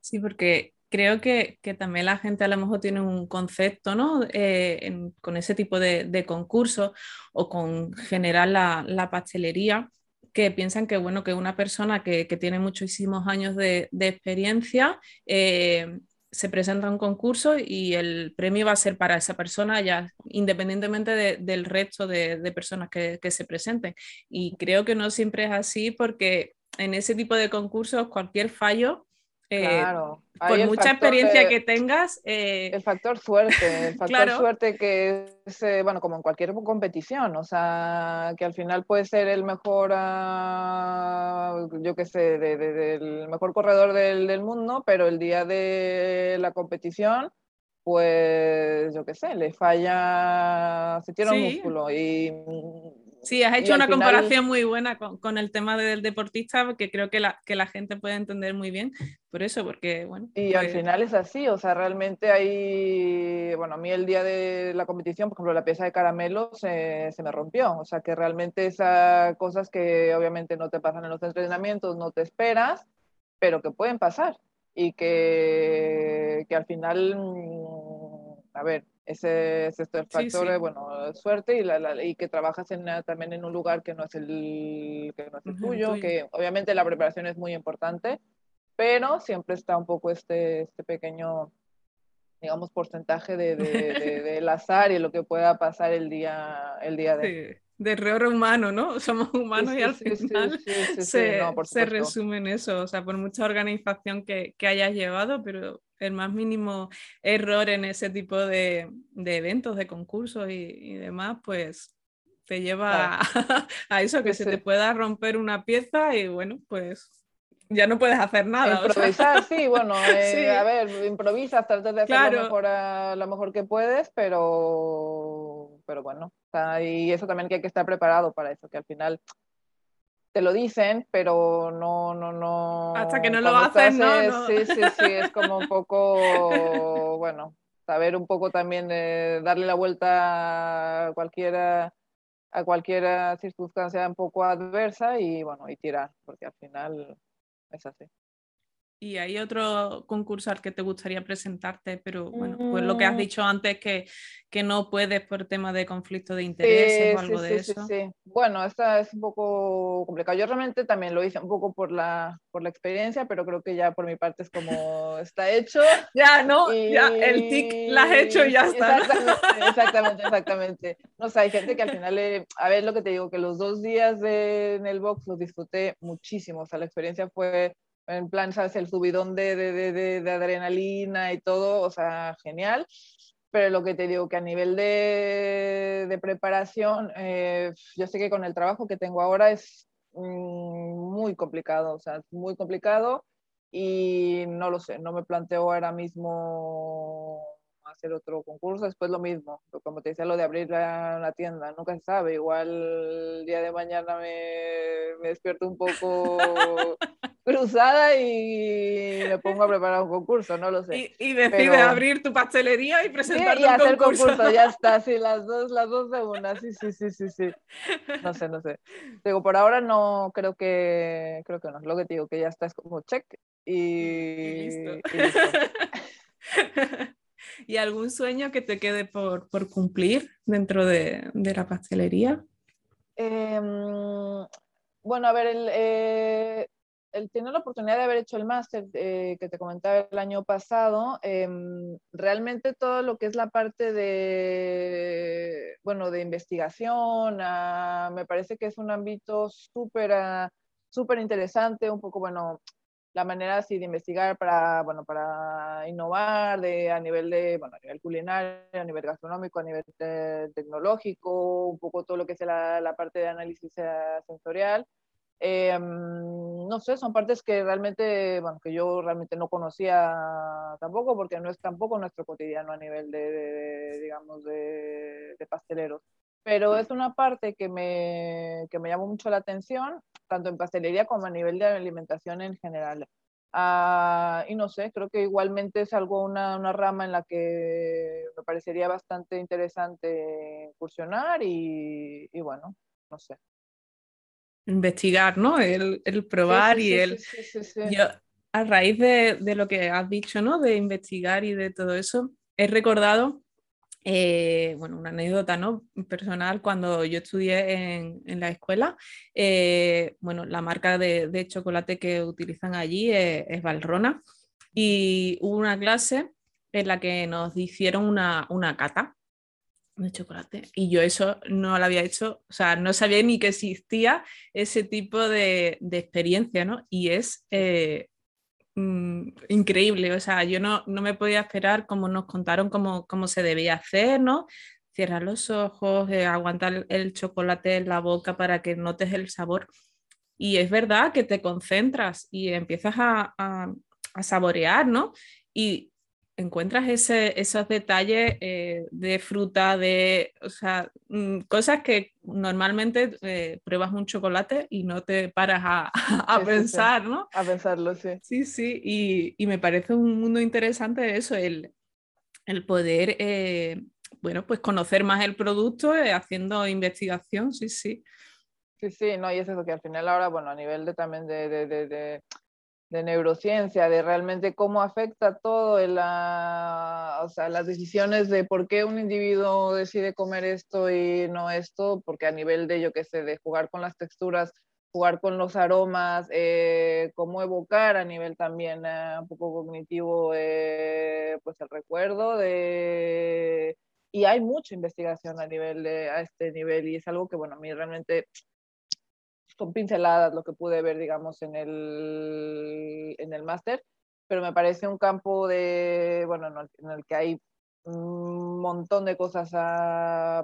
[SPEAKER 1] Sí, porque creo que, que, también la gente a lo mejor tiene un concepto, ¿no? Eh, con ese tipo de, de concursos o con generar la, la, pastelería, que piensan que, bueno, que una persona que, que tiene muchísimos años de, de experiencia, eh, se presenta un concurso y el premio va a ser para esa persona ya independientemente del resto de, personas que, se presenten. Y creo que no siempre es así porque en ese tipo de concursos cualquier fallo eh,
[SPEAKER 2] claro.
[SPEAKER 1] por mucha experiencia que tengas. Eh,
[SPEAKER 2] el factor suerte, el factor suerte que es, eh, bueno, como en cualquier competición, o sea, que al final puede ser el mejor, ah, yo qué sé, del mejor corredor del, del, mundo, pero el día de la competición, pues, yo qué sé, le falla, se tira un músculo y
[SPEAKER 1] Sí, has hecho una comparación muy buena con, el tema del deportista, que creo que la, que la gente puede entender muy bien por eso, porque bueno.
[SPEAKER 2] Y al pues final es así, o sea, realmente hay, bueno, a mí el día de la competición, por ejemplo, la pieza de caramelo se, se me rompió, o sea, que realmente esas cosas que obviamente no te pasan en los entrenamientos, no te esperas, pero que pueden pasar y que, que al final, mm, a ver, ese es este factor, bueno, suerte y, la, y que trabajas en, también en un lugar que no es el, que no es el tuyo, que obviamente la preparación es muy importante, pero siempre está un poco este, este pequeño, digamos, porcentaje de, de, del azar y lo que pueda pasar el día, el día de.
[SPEAKER 1] De error humano, ¿no? Somos humanos y al final se, se, resume en eso, o sea, por mucha organización que, que, hayas llevado, pero el más mínimo error en ese tipo de, de eventos, de concursos y, demás, pues te lleva a, eso, que se te pueda romper una pieza y bueno, pues ya no puedes hacer nada.
[SPEAKER 2] Improvisar, sí, bueno, eh, a ver, improvisas, tratas de hacer lo, mejor lo mejor que puedes, pero, pero bueno, y eso también que hay que estar preparado para eso, que al final te lo dicen, pero no, no, no.
[SPEAKER 1] Hasta que no lo hacen, ¿no?
[SPEAKER 2] Sí, sí, sí, es como un poco, bueno, saber un poco también de darle la vuelta a cualquiera a cualquier circunstancia un poco adversa y bueno, y tirar, porque al final es así.
[SPEAKER 1] ¿Y hay otro concurso al que te gustaría presentarte? Pero bueno, pues lo que has mm. dicho antes, que, que no puedes por tema de conflicto de intereses o algo de eso.
[SPEAKER 2] Sí, sí, Bueno, esta es un poco complicado. Yo realmente también lo hice un poco por la, por la experiencia, pero creo que ya por mi parte es como está hecho.
[SPEAKER 1] ya, ¿no? Ya, el tic la has hecho y ya está.
[SPEAKER 2] Exactamente, exactamente, No sé, hay gente que al final, a ver lo que te digo, que los dos días de, en el box los disfruté muchísimo. O sea, la experiencia fue en plan, ¿sabes? El subidón de, de, de, de, adrenalina y todo, o sea, genial. Pero lo que te digo, que a nivel de, preparación, eh, yo sé que con el trabajo que tengo ahora es mm, muy complicado, o sea, muy complicado y no lo sé, no me planteo ahora mismo hacer otro concurso, después lo mismo, como te decía, lo de abrir la, tienda, nunca se sabe, igual el día de mañana me, me despierto un poco cruzada y me pongo a preparar un concurso, no lo sé.
[SPEAKER 1] Y, y decides abrir tu pastelería y presentar
[SPEAKER 2] y hacer concurso. ya está, sí, las dos, las dos de una, sí, sí, sí, sí, sí. No sé, no sé. Digo, por ahora no, creo que, creo que no, lo que te digo, que ya está, es como check y, listo.
[SPEAKER 1] Y, algún sueño que te quede por, por cumplir dentro de, de la pastelería?
[SPEAKER 2] Em, bueno, a ver, el, eh, el tener la oportunidad de haber hecho el máster eh, que te comentaba el año pasado, em, realmente todo lo que es la parte de, bueno, de investigación, ah, me parece que es un ámbito súper ah, súper interesante, un poco, bueno, la manera así de investigar para, bueno, para innovar de, a nivel de, bueno, a nivel culinario, a nivel gastronómico, a nivel tecnológico, un poco todo lo que es la, parte de análisis sensorial. Eh, no sé, son partes que realmente, bueno, que yo realmente no conocía tampoco, porque no es tampoco nuestro cotidiano a nivel de, digamos, de, pasteleros. Pero es una parte que me, que me llamó mucho la atención, tanto en pastelería como a nivel de alimentación en general. Ah, y no sé, creo que igualmente es algo, una, una, rama en la que me parecería bastante interesante incursionar y, y bueno, no sé
[SPEAKER 1] investigar, ¿no? El, probar y el... Yo, a raíz de, lo que has dicho, ¿no? De investigar y de todo eso, he recordado, eh, bueno, una anécdota, ¿no? Personal, cuando yo estudié en, la escuela, eh, bueno, la marca de, chocolate que utilizan allí es, es Valrona. y hubo una clase en la que nos hicieron una, una cata de chocolate. Y yo eso no lo había hecho, o sea, no sabía ni que existía ese tipo de, experiencia, ¿no? Y es eh, mm, increíble, o sea, yo no, no, me podía esperar como nos contaron cómo, cómo se debía hacer, ¿no? Cierra los ojos, eh, aguantar el chocolate en la boca para que notes el sabor. Y es verdad que te concentras y empiezas a, a, saborear, ¿no? Encuentras ese, esos detalles eh, de fruta, de o sea, mm, cosas que normalmente eh, pruebas un chocolate y no te paras a, a pensar, ¿no?
[SPEAKER 2] A pensarlo, sí.
[SPEAKER 1] Sí, sí, y, y, me parece un mundo interesante eso, el, el poder, eh, bueno, pues conocer más el producto haciendo investigación, sí, sí.
[SPEAKER 2] Sí, sí, no, y es eso que al final ahora, bueno, a nivel de también de, de, de de neurociencia, de realmente cómo afecta todo en la, o sea, las decisiones de por qué un individuo decide comer esto y no esto, porque a nivel de, yo qué sé, de jugar con las texturas, jugar con los aromas, eh, cómo evocar a nivel también eh, un poco cognitivo, eh, pues el recuerdo de... Y hay mucha investigación a nivel de, a este nivel y es algo que, bueno, a mí realmente con pinceladas lo que pude ver, digamos, en el, en el máster, pero me parece un campo de, bueno, en el, que hay un montón de cosas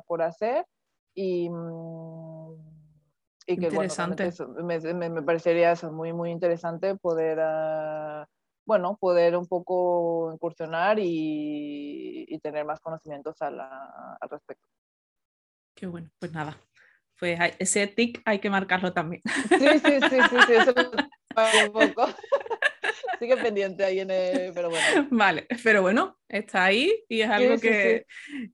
[SPEAKER 2] por hacer y, mm, y que,
[SPEAKER 1] interesante.
[SPEAKER 2] Bueno, me, me, parecería eso muy, muy interesante poder, uh, bueno, poder un poco incursionar y, y tener más conocimientos al respecto.
[SPEAKER 1] Qué bueno, pues nada, pues ese tic hay que marcarlo también.
[SPEAKER 2] Sí, sí, sí, sí, sí eso un poco. Sigue pendiente ahí en el, pero bueno.
[SPEAKER 1] Vale, pero bueno, está ahí y es algo que,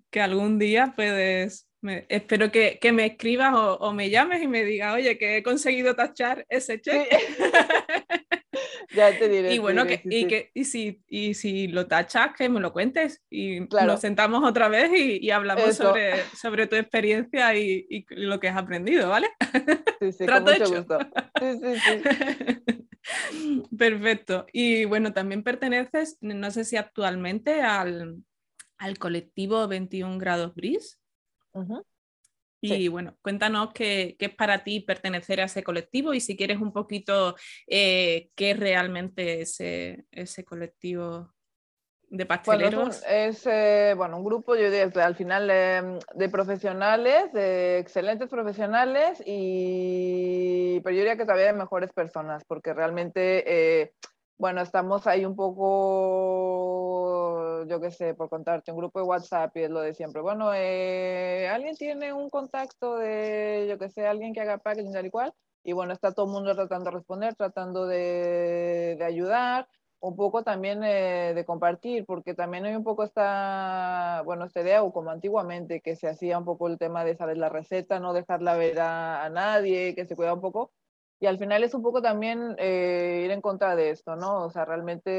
[SPEAKER 1] que, algún día puedes, espero que, que, me escribas o, o, me llames y me digas, oye, que he conseguido tachar ese check.
[SPEAKER 2] ya te diré.
[SPEAKER 1] Y bueno, que, y, que, y, si, y si lo tachas, que me lo cuentes y nos sentamos otra vez y, y hablamos sobre, sobre tu experiencia y, y, lo que has aprendido, ¿vale?
[SPEAKER 2] Sí, sí, con mucho gusto. Sí, sí,
[SPEAKER 1] sí. Perfecto. Y bueno, también perteneces, no sé si actualmente, al, al colectivo 21 grados Bris. Y bueno, cuéntanos qué, qué, es para ti pertenecer a ese colectivo y si quieres un poquito eh, qué es realmente ese, ese colectivo de pasteleros.
[SPEAKER 2] Bueno, es, eh, bueno, un grupo, yo diría, al final em, de profesionales, de excelentes profesionales, y, pero yo diría que todavía hay mejores personas, porque realmente, eh, bueno, estamos ahí un poco yo qué sé, por contarte, un grupo de WhatsApp y es lo de siempre. Bueno, eh, alguien tiene un contacto de, yo qué sé, alguien que haga packaging tal y cual. Y bueno, está todo el mundo tratando de responder, tratando de, de ayudar, un poco también eh, de compartir, porque también hay un poco esta, bueno, esta idea, o como antiguamente, que se hacía un poco el tema de saber la receta, no dejarla ver a, a nadie, que se cuida un poco y al final es un poco también eh, ir en contra de esto, ¿no? O sea, realmente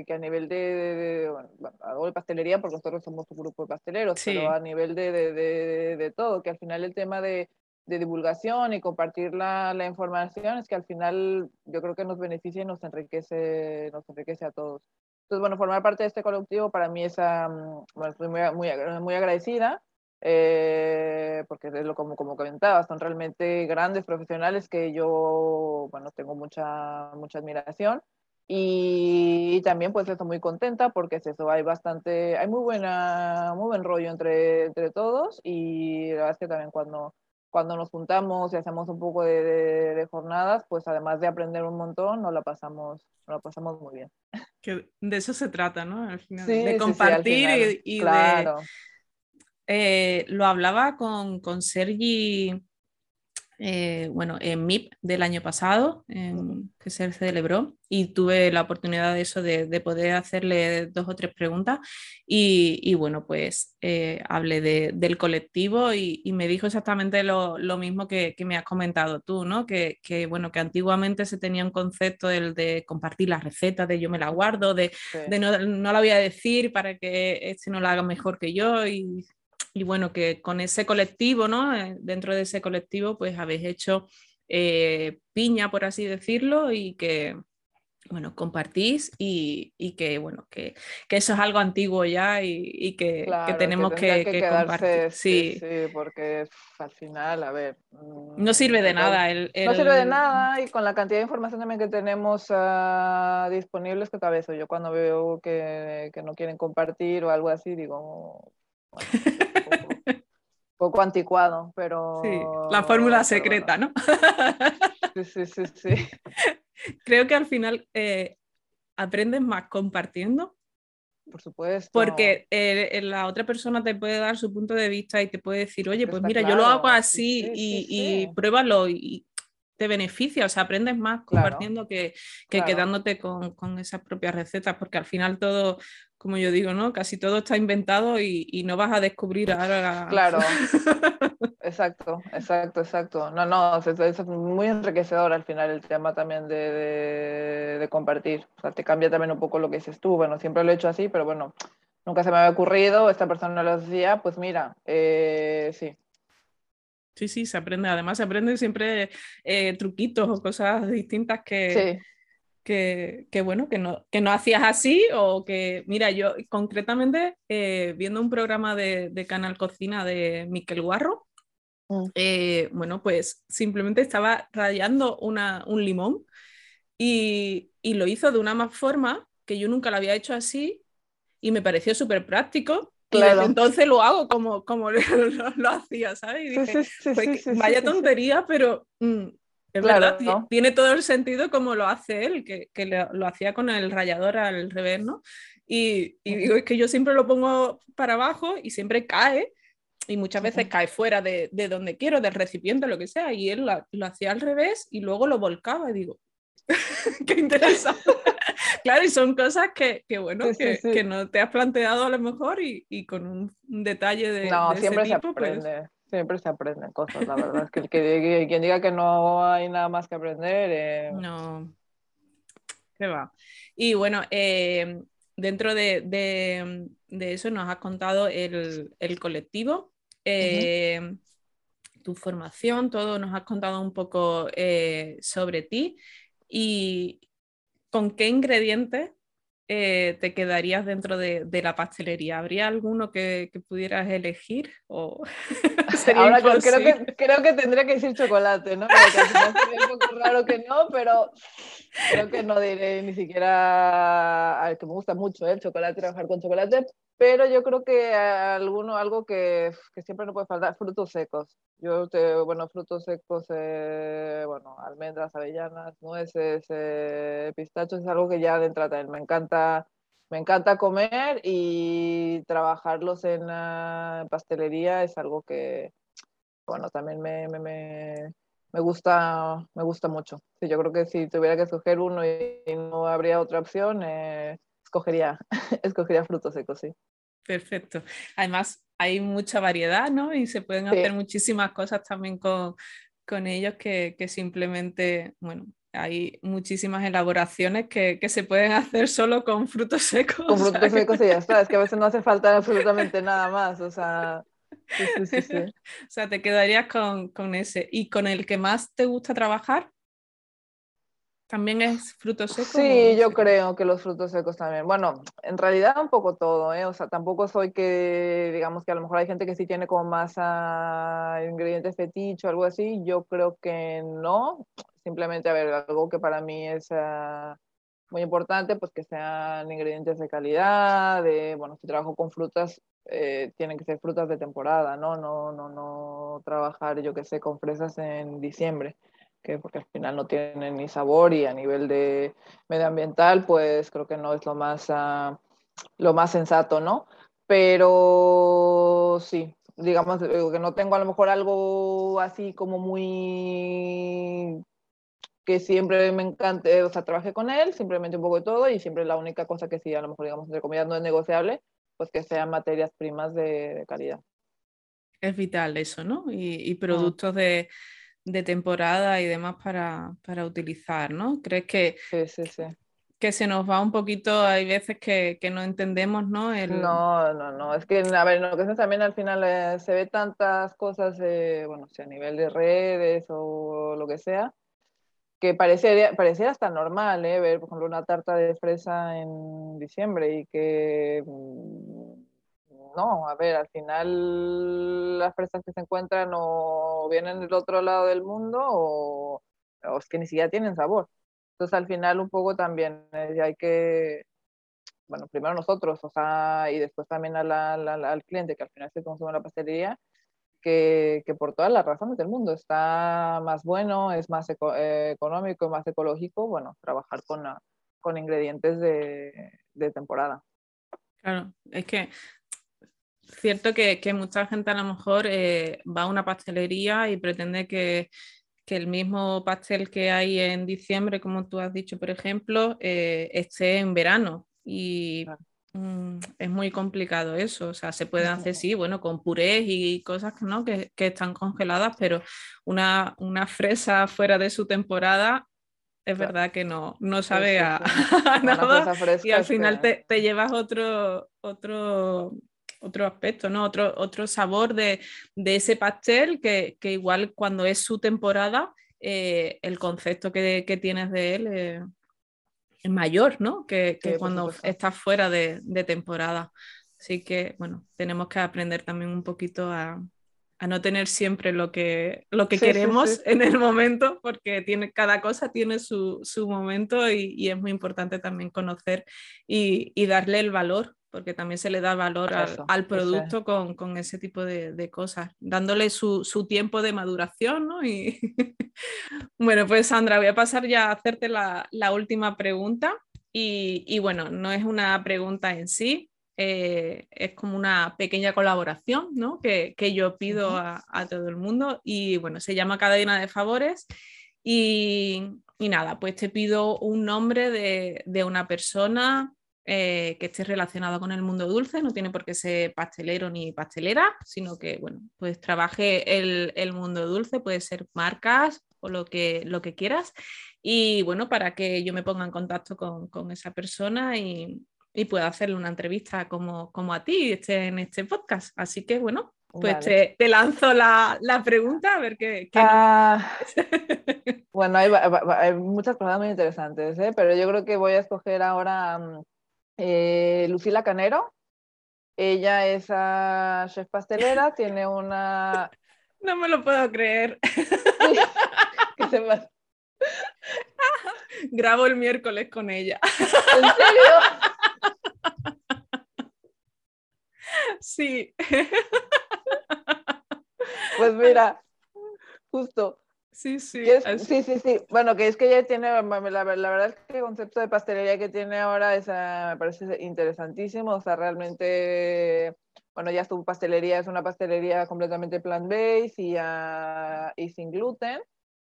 [SPEAKER 2] eh, que a nivel de, bueno, algo de pastelería, porque nosotros somos un grupo de pasteleros, pero a nivel de, de, de, todo, que al final el tema de, divulgación y compartir la, la, información es que al final yo creo que nos beneficia y nos enriquece, nos enriquece a todos. Entonces, bueno, formar parte de este colectivo para mí es, um, bueno, estoy muy, muy, muy agradecida eh, porque es lo como, como comentaba, son realmente grandes profesionales que yo, bueno, tengo mucha, mucha admiración. Y, también pues estoy muy contenta porque es eso, hay bastante, hay muy buena, muy buen rollo entre, entre todos y la verdad es que también cuando, cuando nos juntamos y hacemos un poco de, de, jornadas, pues además de aprender un montón, nos la pasamos, nos la pasamos muy bien.
[SPEAKER 1] Que de eso se trata, ¿no? Al final, de compartir y, claro. de eh, lo hablaba con, con Sergi, eh, bueno, en MIP del año pasado, que se celebró, y tuve la oportunidad de eso, de, poder hacerle dos o tres preguntas. Y, bueno, pues eh, hablé del colectivo y, me dijo exactamente lo, mismo que, me has comentado tú, ¿no? Que, bueno, que antiguamente se tenía un concepto del de compartir las recetas, de yo me la guardo, de, no, no, la voy a decir para que este no la haga mejor que yo. Y y bueno, que con ese colectivo, ¿no? Eh, dentro de ese colectivo, pues habéis hecho eh, piña, por así decirlo, y que, bueno, compartís y, que, bueno, que, eso es algo antiguo ya y, que, tenemos que, compartir.
[SPEAKER 2] Sí. sí, porque al final, a ver...
[SPEAKER 1] No sirve de nada. El,
[SPEAKER 2] No sirve de nada y con la cantidad de información también que tenemos uh, disponibles que cabeza. Yo cuando veo que, no quieren compartir o algo así, digo... poco, anticuado, pero...
[SPEAKER 1] Sí, la fórmula secreta, ¿no?
[SPEAKER 2] sí, sí, sí, sí.
[SPEAKER 1] creo que al final eh, aprendes más compartiendo.
[SPEAKER 2] Por supuesto.
[SPEAKER 1] Porque eh, la otra persona te puede dar su punto de vista y te puede decir, oye, pues mira, yo lo hago así y, pruébalo y te beneficia, o sea, aprendes más compartiendo que, quedándote con, con, esas propias recetas, porque al final todo, como yo digo, ¿no? Casi todo está inventado y, no vas a descubrir ahora.
[SPEAKER 2] Claro. exacto, exacto, exacto. No, no, es, muy enriquecedor al final el tema también de, compartir. O sea, te cambia también un poco lo que dices tú. Bueno, siempre lo he hecho así, pero bueno, nunca se me había ocurrido, esta persona no lo hacía, pues mira, eh, sí,
[SPEAKER 1] Sí, sí, se aprende. Además, se aprenden siempre eh, truquitos o cosas distintas que, que, bueno, que no, que no hacías así o que, mira, yo concretamente eh, viendo un programa de, Canal Cocina de Miquel Guarro, mm. eh, bueno, pues simplemente estaba rayando una, un limón y, y, lo hizo de una más forma que yo nunca lo había hecho así y me pareció súper práctico. Y entonces lo hago como, como lo, hacía, ¿sabes? Y dije, pues vaya tontería, pero mm, es verdad, tiene todo el sentido como lo hace él, que, que lo, hacía con el rallador al revés, ¿no? Y, y, digo, es que yo siempre lo pongo para abajo y siempre cae, y muchas veces cae fuera de, de, donde quiero, del recipiente, lo que sea, y él lo, lo hacía al revés y luego lo volcaba, y digo, qué interesante. claro, y son cosas que, que bueno, que, que, no te has planteado a lo mejor y, y con un, detalle de,
[SPEAKER 2] no,
[SPEAKER 1] de
[SPEAKER 2] siempre
[SPEAKER 1] ese
[SPEAKER 2] tipo, se pues aprende. Siempre se aprenden cosas, la verdad. Es que, el que quien diga que no hay nada más que aprender. Eh...
[SPEAKER 1] No. ¿Qué va? Y bueno, eh, dentro de, de, de, eso nos has contado el, el colectivo, eh, tu formación, todo, nos has contado un poco sobre ti y con qué ingredientes eh, te quedarías dentro de, la pastelería? ¿Habría alguno que, pudieras elegir? O
[SPEAKER 2] Ahora creo que, creo que tendría que decir chocolate, ¿no? Porque sería un poco raro que no, pero creo que no diré ni siquiera al que me gusta mucho ¿eh? el chocolate, trabajar con chocolate, pero yo creo que alguno, algo que, que, siempre no puede faltar, frutos secos. Yo, te, bueno, frutos secos, eh, bueno, almendras, avellanas, nueces, eh, pistachos, es algo que ya de entrada me encanta, me encanta comer y trabajarlos en, uh, pastelería es algo que, bueno, también me, me, me, me, gusta, me gusta mucho. Yo creo que si tuviera que escoger uno y, no habría otra opción, eh, escogería, escogería frutos secos, sí.
[SPEAKER 1] Perfecto. Además, hay mucha variedad, ¿no? Y se pueden hacer muchísimas cosas también con, con ellos que, que, simplemente, bueno, hay muchísimas elaboraciones que, que, se pueden hacer solo con frutos secos.
[SPEAKER 2] Con frutos secos y ya está, es que a veces no hace falta absolutamente nada más, o sea... Sí, sí, sí, o
[SPEAKER 1] sea, te quedarías con, con ese. ¿Y con el que más te gusta trabajar? ¿También es frutos secos?
[SPEAKER 2] Sí, yo creo que los frutos secos también. Bueno, en realidad un poco todo, ¿eh? O sea, tampoco soy que, digamos que a lo mejor hay gente que sí tiene como más uh, ingredientes fetiche o algo así. Yo creo que no. Simplemente, a ver, algo que para mí es uh, muy importante, pues que sean ingredientes de calidad, de, bueno, si trabajo con frutas, eh, tienen que ser frutas de temporada, ¿no? No, no, no trabajar, yo que sé, con fresas en diciembre que porque al final no tienen ni sabor y a nivel de medioambiental, pues creo que no es lo más, uh, lo más sensato, ¿no? Pero sí, digamos que no tengo a lo mejor algo así como muy que siempre me encante, o sea, trabajé con él, simplemente un poco de todo y siempre la única cosa que sí, a lo mejor digamos, entre comillas, no es negociable, pues que sean materias primas de, de calidad.
[SPEAKER 1] Es vital eso, ¿no? Y, y productos de, de temporada y demás para, para utilizar, ¿no? ¿Crees que, que se nos va un poquito, hay veces que, que no entendemos, ¿no?
[SPEAKER 2] No, no, no, es que, a ver, en ocasiones también al final eh, se ve tantas cosas, bueno, sea a nivel de redes o lo que sea, que pareciera, pareciera hasta normal, ¿eh? Ver, por ejemplo, una tarta de fresa en diciembre y que... No, a ver, al final las fresas que se encuentran o vienen del otro lado del mundo o, o es que ni siquiera tienen sabor. Entonces al final un poco también eh, hay que, bueno, primero nosotros, o sea, y después también al cliente que al final se consume la pastelería, que, que, por todas las razones del mundo está más bueno, es más eh, económico, más ecológico, bueno, trabajar con, con ingredientes de, de, temporada.
[SPEAKER 1] Claro, es que cierto que, que mucha gente a lo mejor eh, va a una pastelería y pretende que, que, el mismo pastel que hay en diciembre, como tú has dicho, por ejemplo, eh, esté en verano. Y Mm, es muy complicado eso, o sea, se puede hacer, sí, bueno, con purés y cosas ¿no? que, que están congeladas, pero una, una, fresa fuera de su temporada es verdad que no, no sabe a, nada. y al final te, te, llevas otro, otro, otro aspecto, ¿no? otro, otro sabor de, de ese pastel que, que, igual cuando es su temporada, eh, el concepto que, que, tienes de él eh, mayor, ¿no? Que, cuando estás fuera de, temporada. Así que, bueno, tenemos que aprender también un poquito a, no tener siempre lo que, lo que queremos en el momento, porque tiene, cada cosa tiene su, momento y, es muy importante también conocer y, y darle el valor porque también se le da valor al, producto con, ese tipo de, cosas, dándole su, tiempo de maduración, ¿no? Y bueno, pues Sandra, voy a pasar ya a hacerte la, última pregunta. Y, bueno, no es una pregunta en sí, eh, es como una pequeña colaboración, ¿no? Que, yo pido a, todo el mundo y bueno, se llama cadena de favores. Y, nada, pues te pido un nombre de, de una persona eh, que esté relacionado con el mundo dulce, no tiene por qué ser pastelero ni pastelera, sino que, bueno, pues trabaje el, mundo dulce, puede ser marcas o lo que, lo que quieras. Y bueno, para que yo me ponga en contacto con, esa persona y, pueda hacerle una entrevista como, como a ti esté en este podcast. Así que bueno, pues te, lanzo la, pregunta a ver qué.
[SPEAKER 2] Ah, bueno, hay, muchas cosas muy interesantes, ¿eh? pero yo creo que voy a escoger ahora mm, eh, Lucila Canero. Ella es chef pastelera, tiene una...
[SPEAKER 1] No me lo puedo creer. Grabo el miércoles con ella.
[SPEAKER 2] ¿En serio?
[SPEAKER 1] Sí.
[SPEAKER 2] Pues mira, justo
[SPEAKER 1] Sí, sí.
[SPEAKER 2] sí, sí, sí. Bueno, que es que ella tiene, la, la, verdad es que el concepto de pastelería que tiene ahora es, me parece interesantísimo. O sea, realmente, bueno, ya su pastelería es una pastelería completamente plant-based y, y sin gluten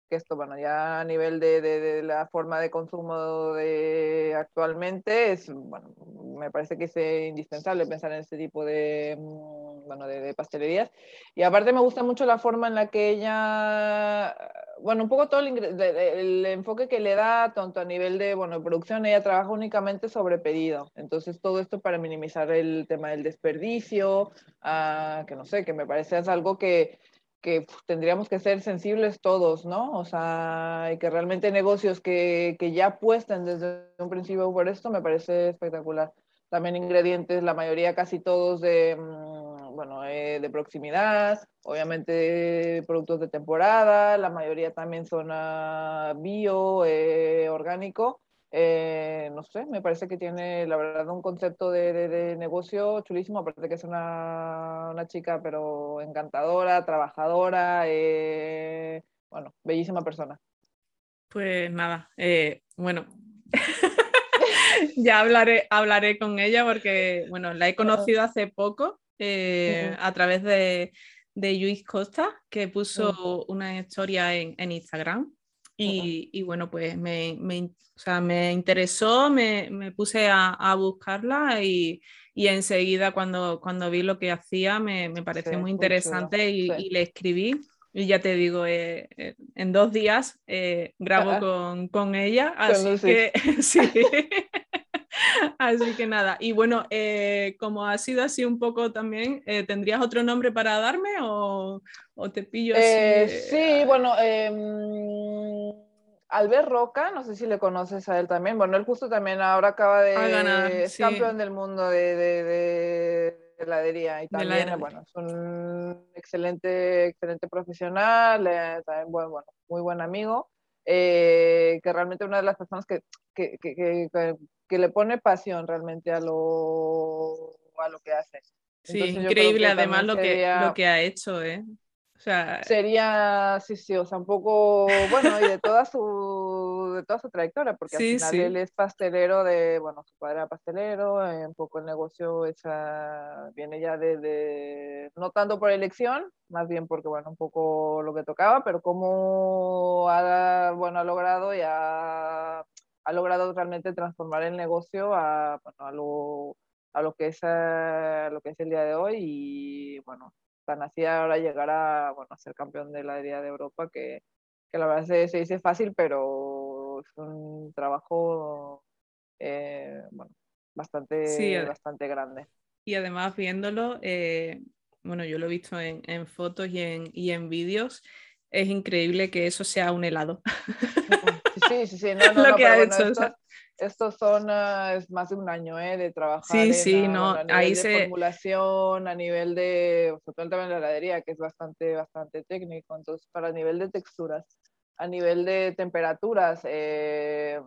[SPEAKER 2] que esto, bueno, ya a nivel de, de, la forma de consumo de actualmente, es, bueno, me parece que es indispensable pensar en este tipo de, mm, bueno, de, pastelerías. Y aparte me gusta mucho la forma en la que ella, bueno, un poco todo el, el, enfoque que le da, tanto a nivel de, bueno, producción, ella trabaja únicamente sobre pedido. Entonces, todo esto para minimizar el tema del desperdicio, ah, que no sé, que me parece es algo que que tendríamos que ser sensibles todos, ¿no? O sea, y que realmente negocios que, que ya apuestan desde un principio por esto me parece espectacular. También ingredientes, la mayoría, casi todos de, mm, bueno, eh, de proximidad, obviamente productos de temporada, la mayoría también son uh, bio, eh, orgánico, eh, no sé, me parece que tiene la verdad un concepto de, negocio chulísimo, aparte que es una, chica pero encantadora, trabajadora, eh, bueno, bellísima persona.
[SPEAKER 1] Pues nada, eh, bueno, ya hablaré, hablaré con ella porque, bueno, la he conocido hace poco a través de, de Luis Costa, que puso una historia en, en Instagram y, bueno, pues me, me, o sea, me interesó, me, me puse a, a buscarla y, y, enseguida cuando, cuando vi lo que hacía me, me pareció muy interesante y, y, le escribí. Y ya te digo, eh, eh, en dos días eh, grabo con, con, ella, así que sí. Así que nada, y bueno, como ha sido así un poco también, ¿tendrías otro nombre para darme o, o te pillo así?
[SPEAKER 2] sí, bueno, em, Albert Roca, no sé si le conoces a él también. Bueno, él justo también ahora acaba de
[SPEAKER 1] ganar,
[SPEAKER 2] es campeón del mundo de, de, de, heladería y también, bueno, es un excelente, excelente profesional, eh, también bueno, bueno, muy buen amigo, eh, que realmente una de las personas que, que, que, que, le pone pasión realmente a lo, a lo que hace.
[SPEAKER 1] Sí, increíble además lo, que, lo que ha hecho, ¿eh?
[SPEAKER 2] Sería, sí, sí, o sea, un poco, bueno, y de toda su, de toda su trayectoria, porque al final él es pastelero de, bueno, su padre era pastelero, eh, un poco el negocio esa, viene ya de, no tanto por elección, más bien porque, bueno, un poco lo que tocaba, pero cómo ha, bueno, ha logrado y ha, ha logrado realmente transformar el negocio a, bueno, a lo a lo que es a lo que es el día de hoy y bueno tan así ahora llegar a, bueno, a ser campeón de la heladería de Europa, que, que la verdad se, se, dice fácil, pero es un trabajo eh, bueno, bastante, bastante grande.
[SPEAKER 1] Y además viéndolo, eh, bueno, yo lo he visto en, en fotos y en, y en vídeos, es increíble que eso sea un helado.
[SPEAKER 2] Sí, sí, sí, no, no, lo que ha hecho. Estos son ah, es más de un año ¿eh? de trabajar
[SPEAKER 1] sí, sí, no,
[SPEAKER 2] a nivel
[SPEAKER 1] ahí
[SPEAKER 2] de formulación, a nivel de, sobre todo la heladería, que es bastante, bastante técnico, entonces para nivel de texturas, a nivel de temperaturas, eh,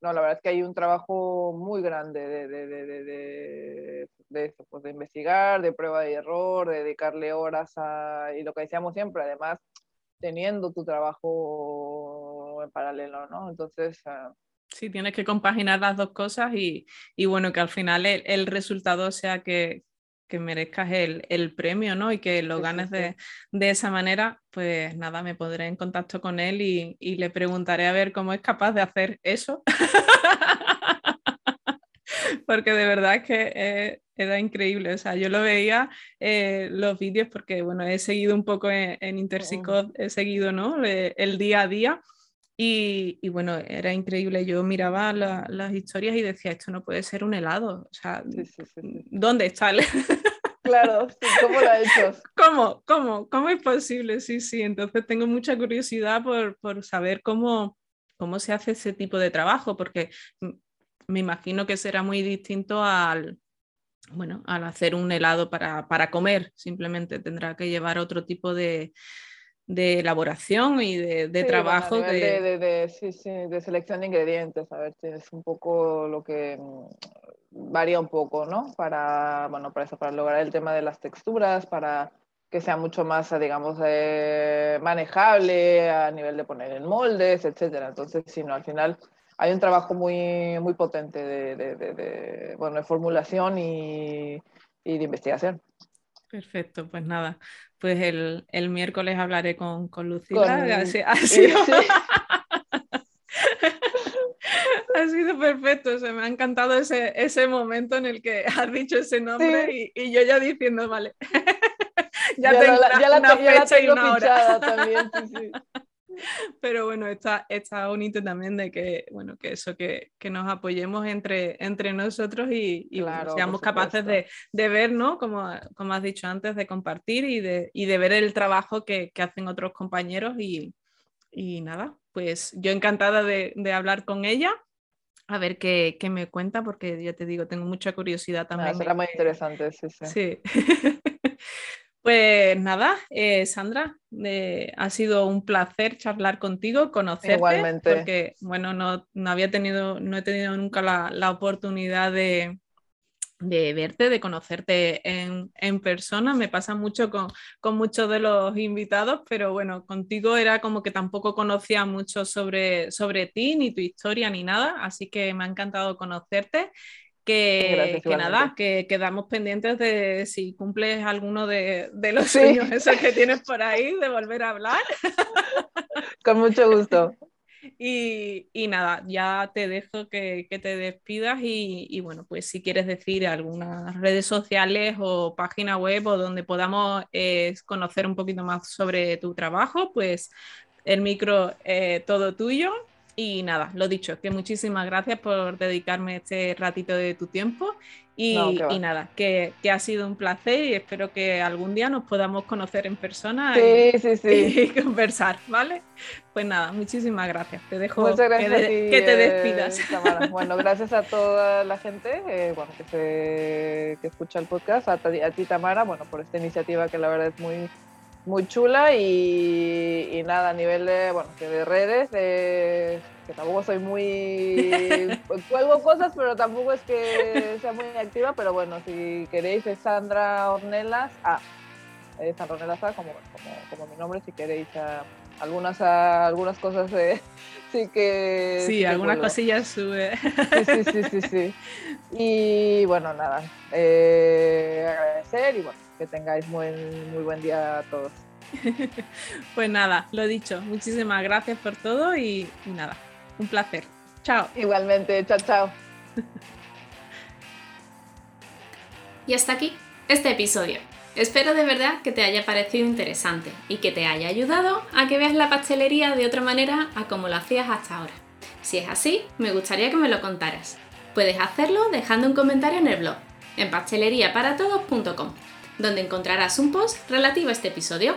[SPEAKER 2] no, la verdad es que hay un trabajo muy grande de, de, de, de, eso, pues de investigar, de prueba y error, de dedicarle horas a, y lo que decíamos siempre, además teniendo tu trabajo en paralelo, ¿no? Entonces... Ah,
[SPEAKER 1] Sí, tienes que compaginar las dos cosas y, y bueno, que al final el, el resultado sea que, que merezcas el, el, premio, ¿no? Y que lo ganes De, de, esa manera, pues nada, me pondré en contacto con él y, y le preguntaré a ver cómo es capaz de hacer eso. porque de verdad es que eh, era increíble. O sea, yo lo veía eh, los vídeos porque, bueno, he seguido un poco en, en oh. he seguido, ¿no? el día a día y, bueno, era increíble. Yo miraba las historias y decía, esto no puede ser un helado. O sea, ¿dónde está el...
[SPEAKER 2] Claro, ¿cómo lo ha hecho?
[SPEAKER 1] ¿Cómo? ¿Cómo? ¿Cómo es posible? Sí, sí. Entonces tengo mucha curiosidad por, por saber cómo, cómo se hace ese tipo de trabajo, porque me imagino que será muy distinto al, bueno, al hacer un helado para, para comer. Simplemente tendrá que llevar otro tipo de, de elaboración y de, de trabajo.
[SPEAKER 2] de... De, de, sí, sí, de selección de ingredientes, a ver, es un poco lo que mm, varía un poco, ¿no? Para, bueno, para eso, para lograr el tema de las texturas, para que sea mucho más, digamos, eh, manejable a nivel de poner en moldes, etcétera. Entonces, si no, al final hay un trabajo muy, muy potente de, de bueno, de formulación y, y de investigación.
[SPEAKER 1] Perfecto, pues nada, pues el, el miércoles hablaré con, con Lucila. Ha, sido... ha sido perfecto, se me ha encantado ese, ese momento en el que has dicho ese nombre y, y, yo ya diciendo, vale,
[SPEAKER 2] ya, ya, tengo la, una, ya la, una fecha y una hora. También, sí.
[SPEAKER 1] Pero bueno, está, está bonito también de que, bueno, que eso, que, que nos apoyemos entre, entre nosotros y, y seamos capaces de, de, ver, ¿no? Como, como has dicho antes, de compartir y de, y de ver el trabajo que, que hacen otros compañeros y, y, nada, pues yo encantada de, de hablar con ella a ver qué, qué, me cuenta, porque ya te digo, tengo mucha curiosidad también.
[SPEAKER 2] será muy interesante, sí, sí.
[SPEAKER 1] Sí. Pues nada, eh, Sandra, eh, ha sido un placer charlar contigo, conocerte,
[SPEAKER 2] Igualmente.
[SPEAKER 1] porque bueno, no, no, había tenido, no he tenido nunca la, la oportunidad de, de, verte, de conocerte en, en, persona. Me pasa mucho con, con muchos de los invitados, pero bueno, contigo era como que tampoco conocía mucho sobre, sobre ti, ni tu historia, ni nada, así que me ha encantado conocerte que, que nada, que quedamos pendientes de si cumples alguno de, de los sueños esos que tienes por ahí, de volver a hablar.
[SPEAKER 2] Con mucho gusto.
[SPEAKER 1] Y, y, nada, ya te dejo que, que te despidas y, y, bueno, pues si quieres decir algunas redes sociales o página web o donde podamos eh, conocer un poquito más sobre tu trabajo, pues el micro eh, todo tuyo Y nada, lo dicho, que muchísimas gracias por dedicarme este ratito de tu tiempo y, nada, que, ha sido un placer y espero que algún día nos podamos conocer en persona y, conversar, ¿vale? Pues nada, muchísimas gracias. Te dejo que, te despidas.
[SPEAKER 2] Eh, bueno, gracias a toda la gente eh, bueno, que, se, que escucha el podcast, a, a ti Tamara, bueno, por esta iniciativa que la verdad es muy muy chula y, nada, a nivel de, bueno, de redes, que tampoco soy muy... cuelgo cosas, pero tampoco es que sea muy activa, pero bueno, si queréis es Sandra Ornelas, ah, Sandra Ornelas A, como, como, mi nombre, si queréis algunas, algunas cosas de... Sí, que...
[SPEAKER 1] Sí, algunas cosillas sube.
[SPEAKER 2] Sí, sí, sí, sí, Y bueno, nada, eh, agradecer y bueno, que tengáis muy, muy buen día a todos.
[SPEAKER 1] pues nada, lo dicho, muchísimas gracias por todo y, nada, un placer. Chao.
[SPEAKER 2] Igualmente, chao, chao.
[SPEAKER 3] y hasta aquí este episodio. Espero de verdad que te haya parecido interesante y que te haya ayudado a que veas la pastelería de otra manera a como lo hacías hasta ahora. Si es así, me gustaría que me lo contaras. Puedes hacerlo dejando un comentario en el blog, en pasteleriaparatodos.com donde encontrarás un post relativo a este episodio,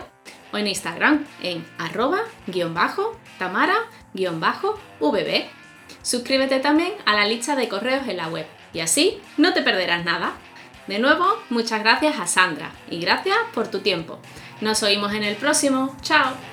[SPEAKER 3] o en Instagram en arroba guion bajo tamara guion bajo vb. Suscríbete también a la lista de correos en la web y así no te perderás nada. De nuevo, muchas gracias a Sandra y gracias por tu tiempo. Nos oímos en el próximo. ¡Chao!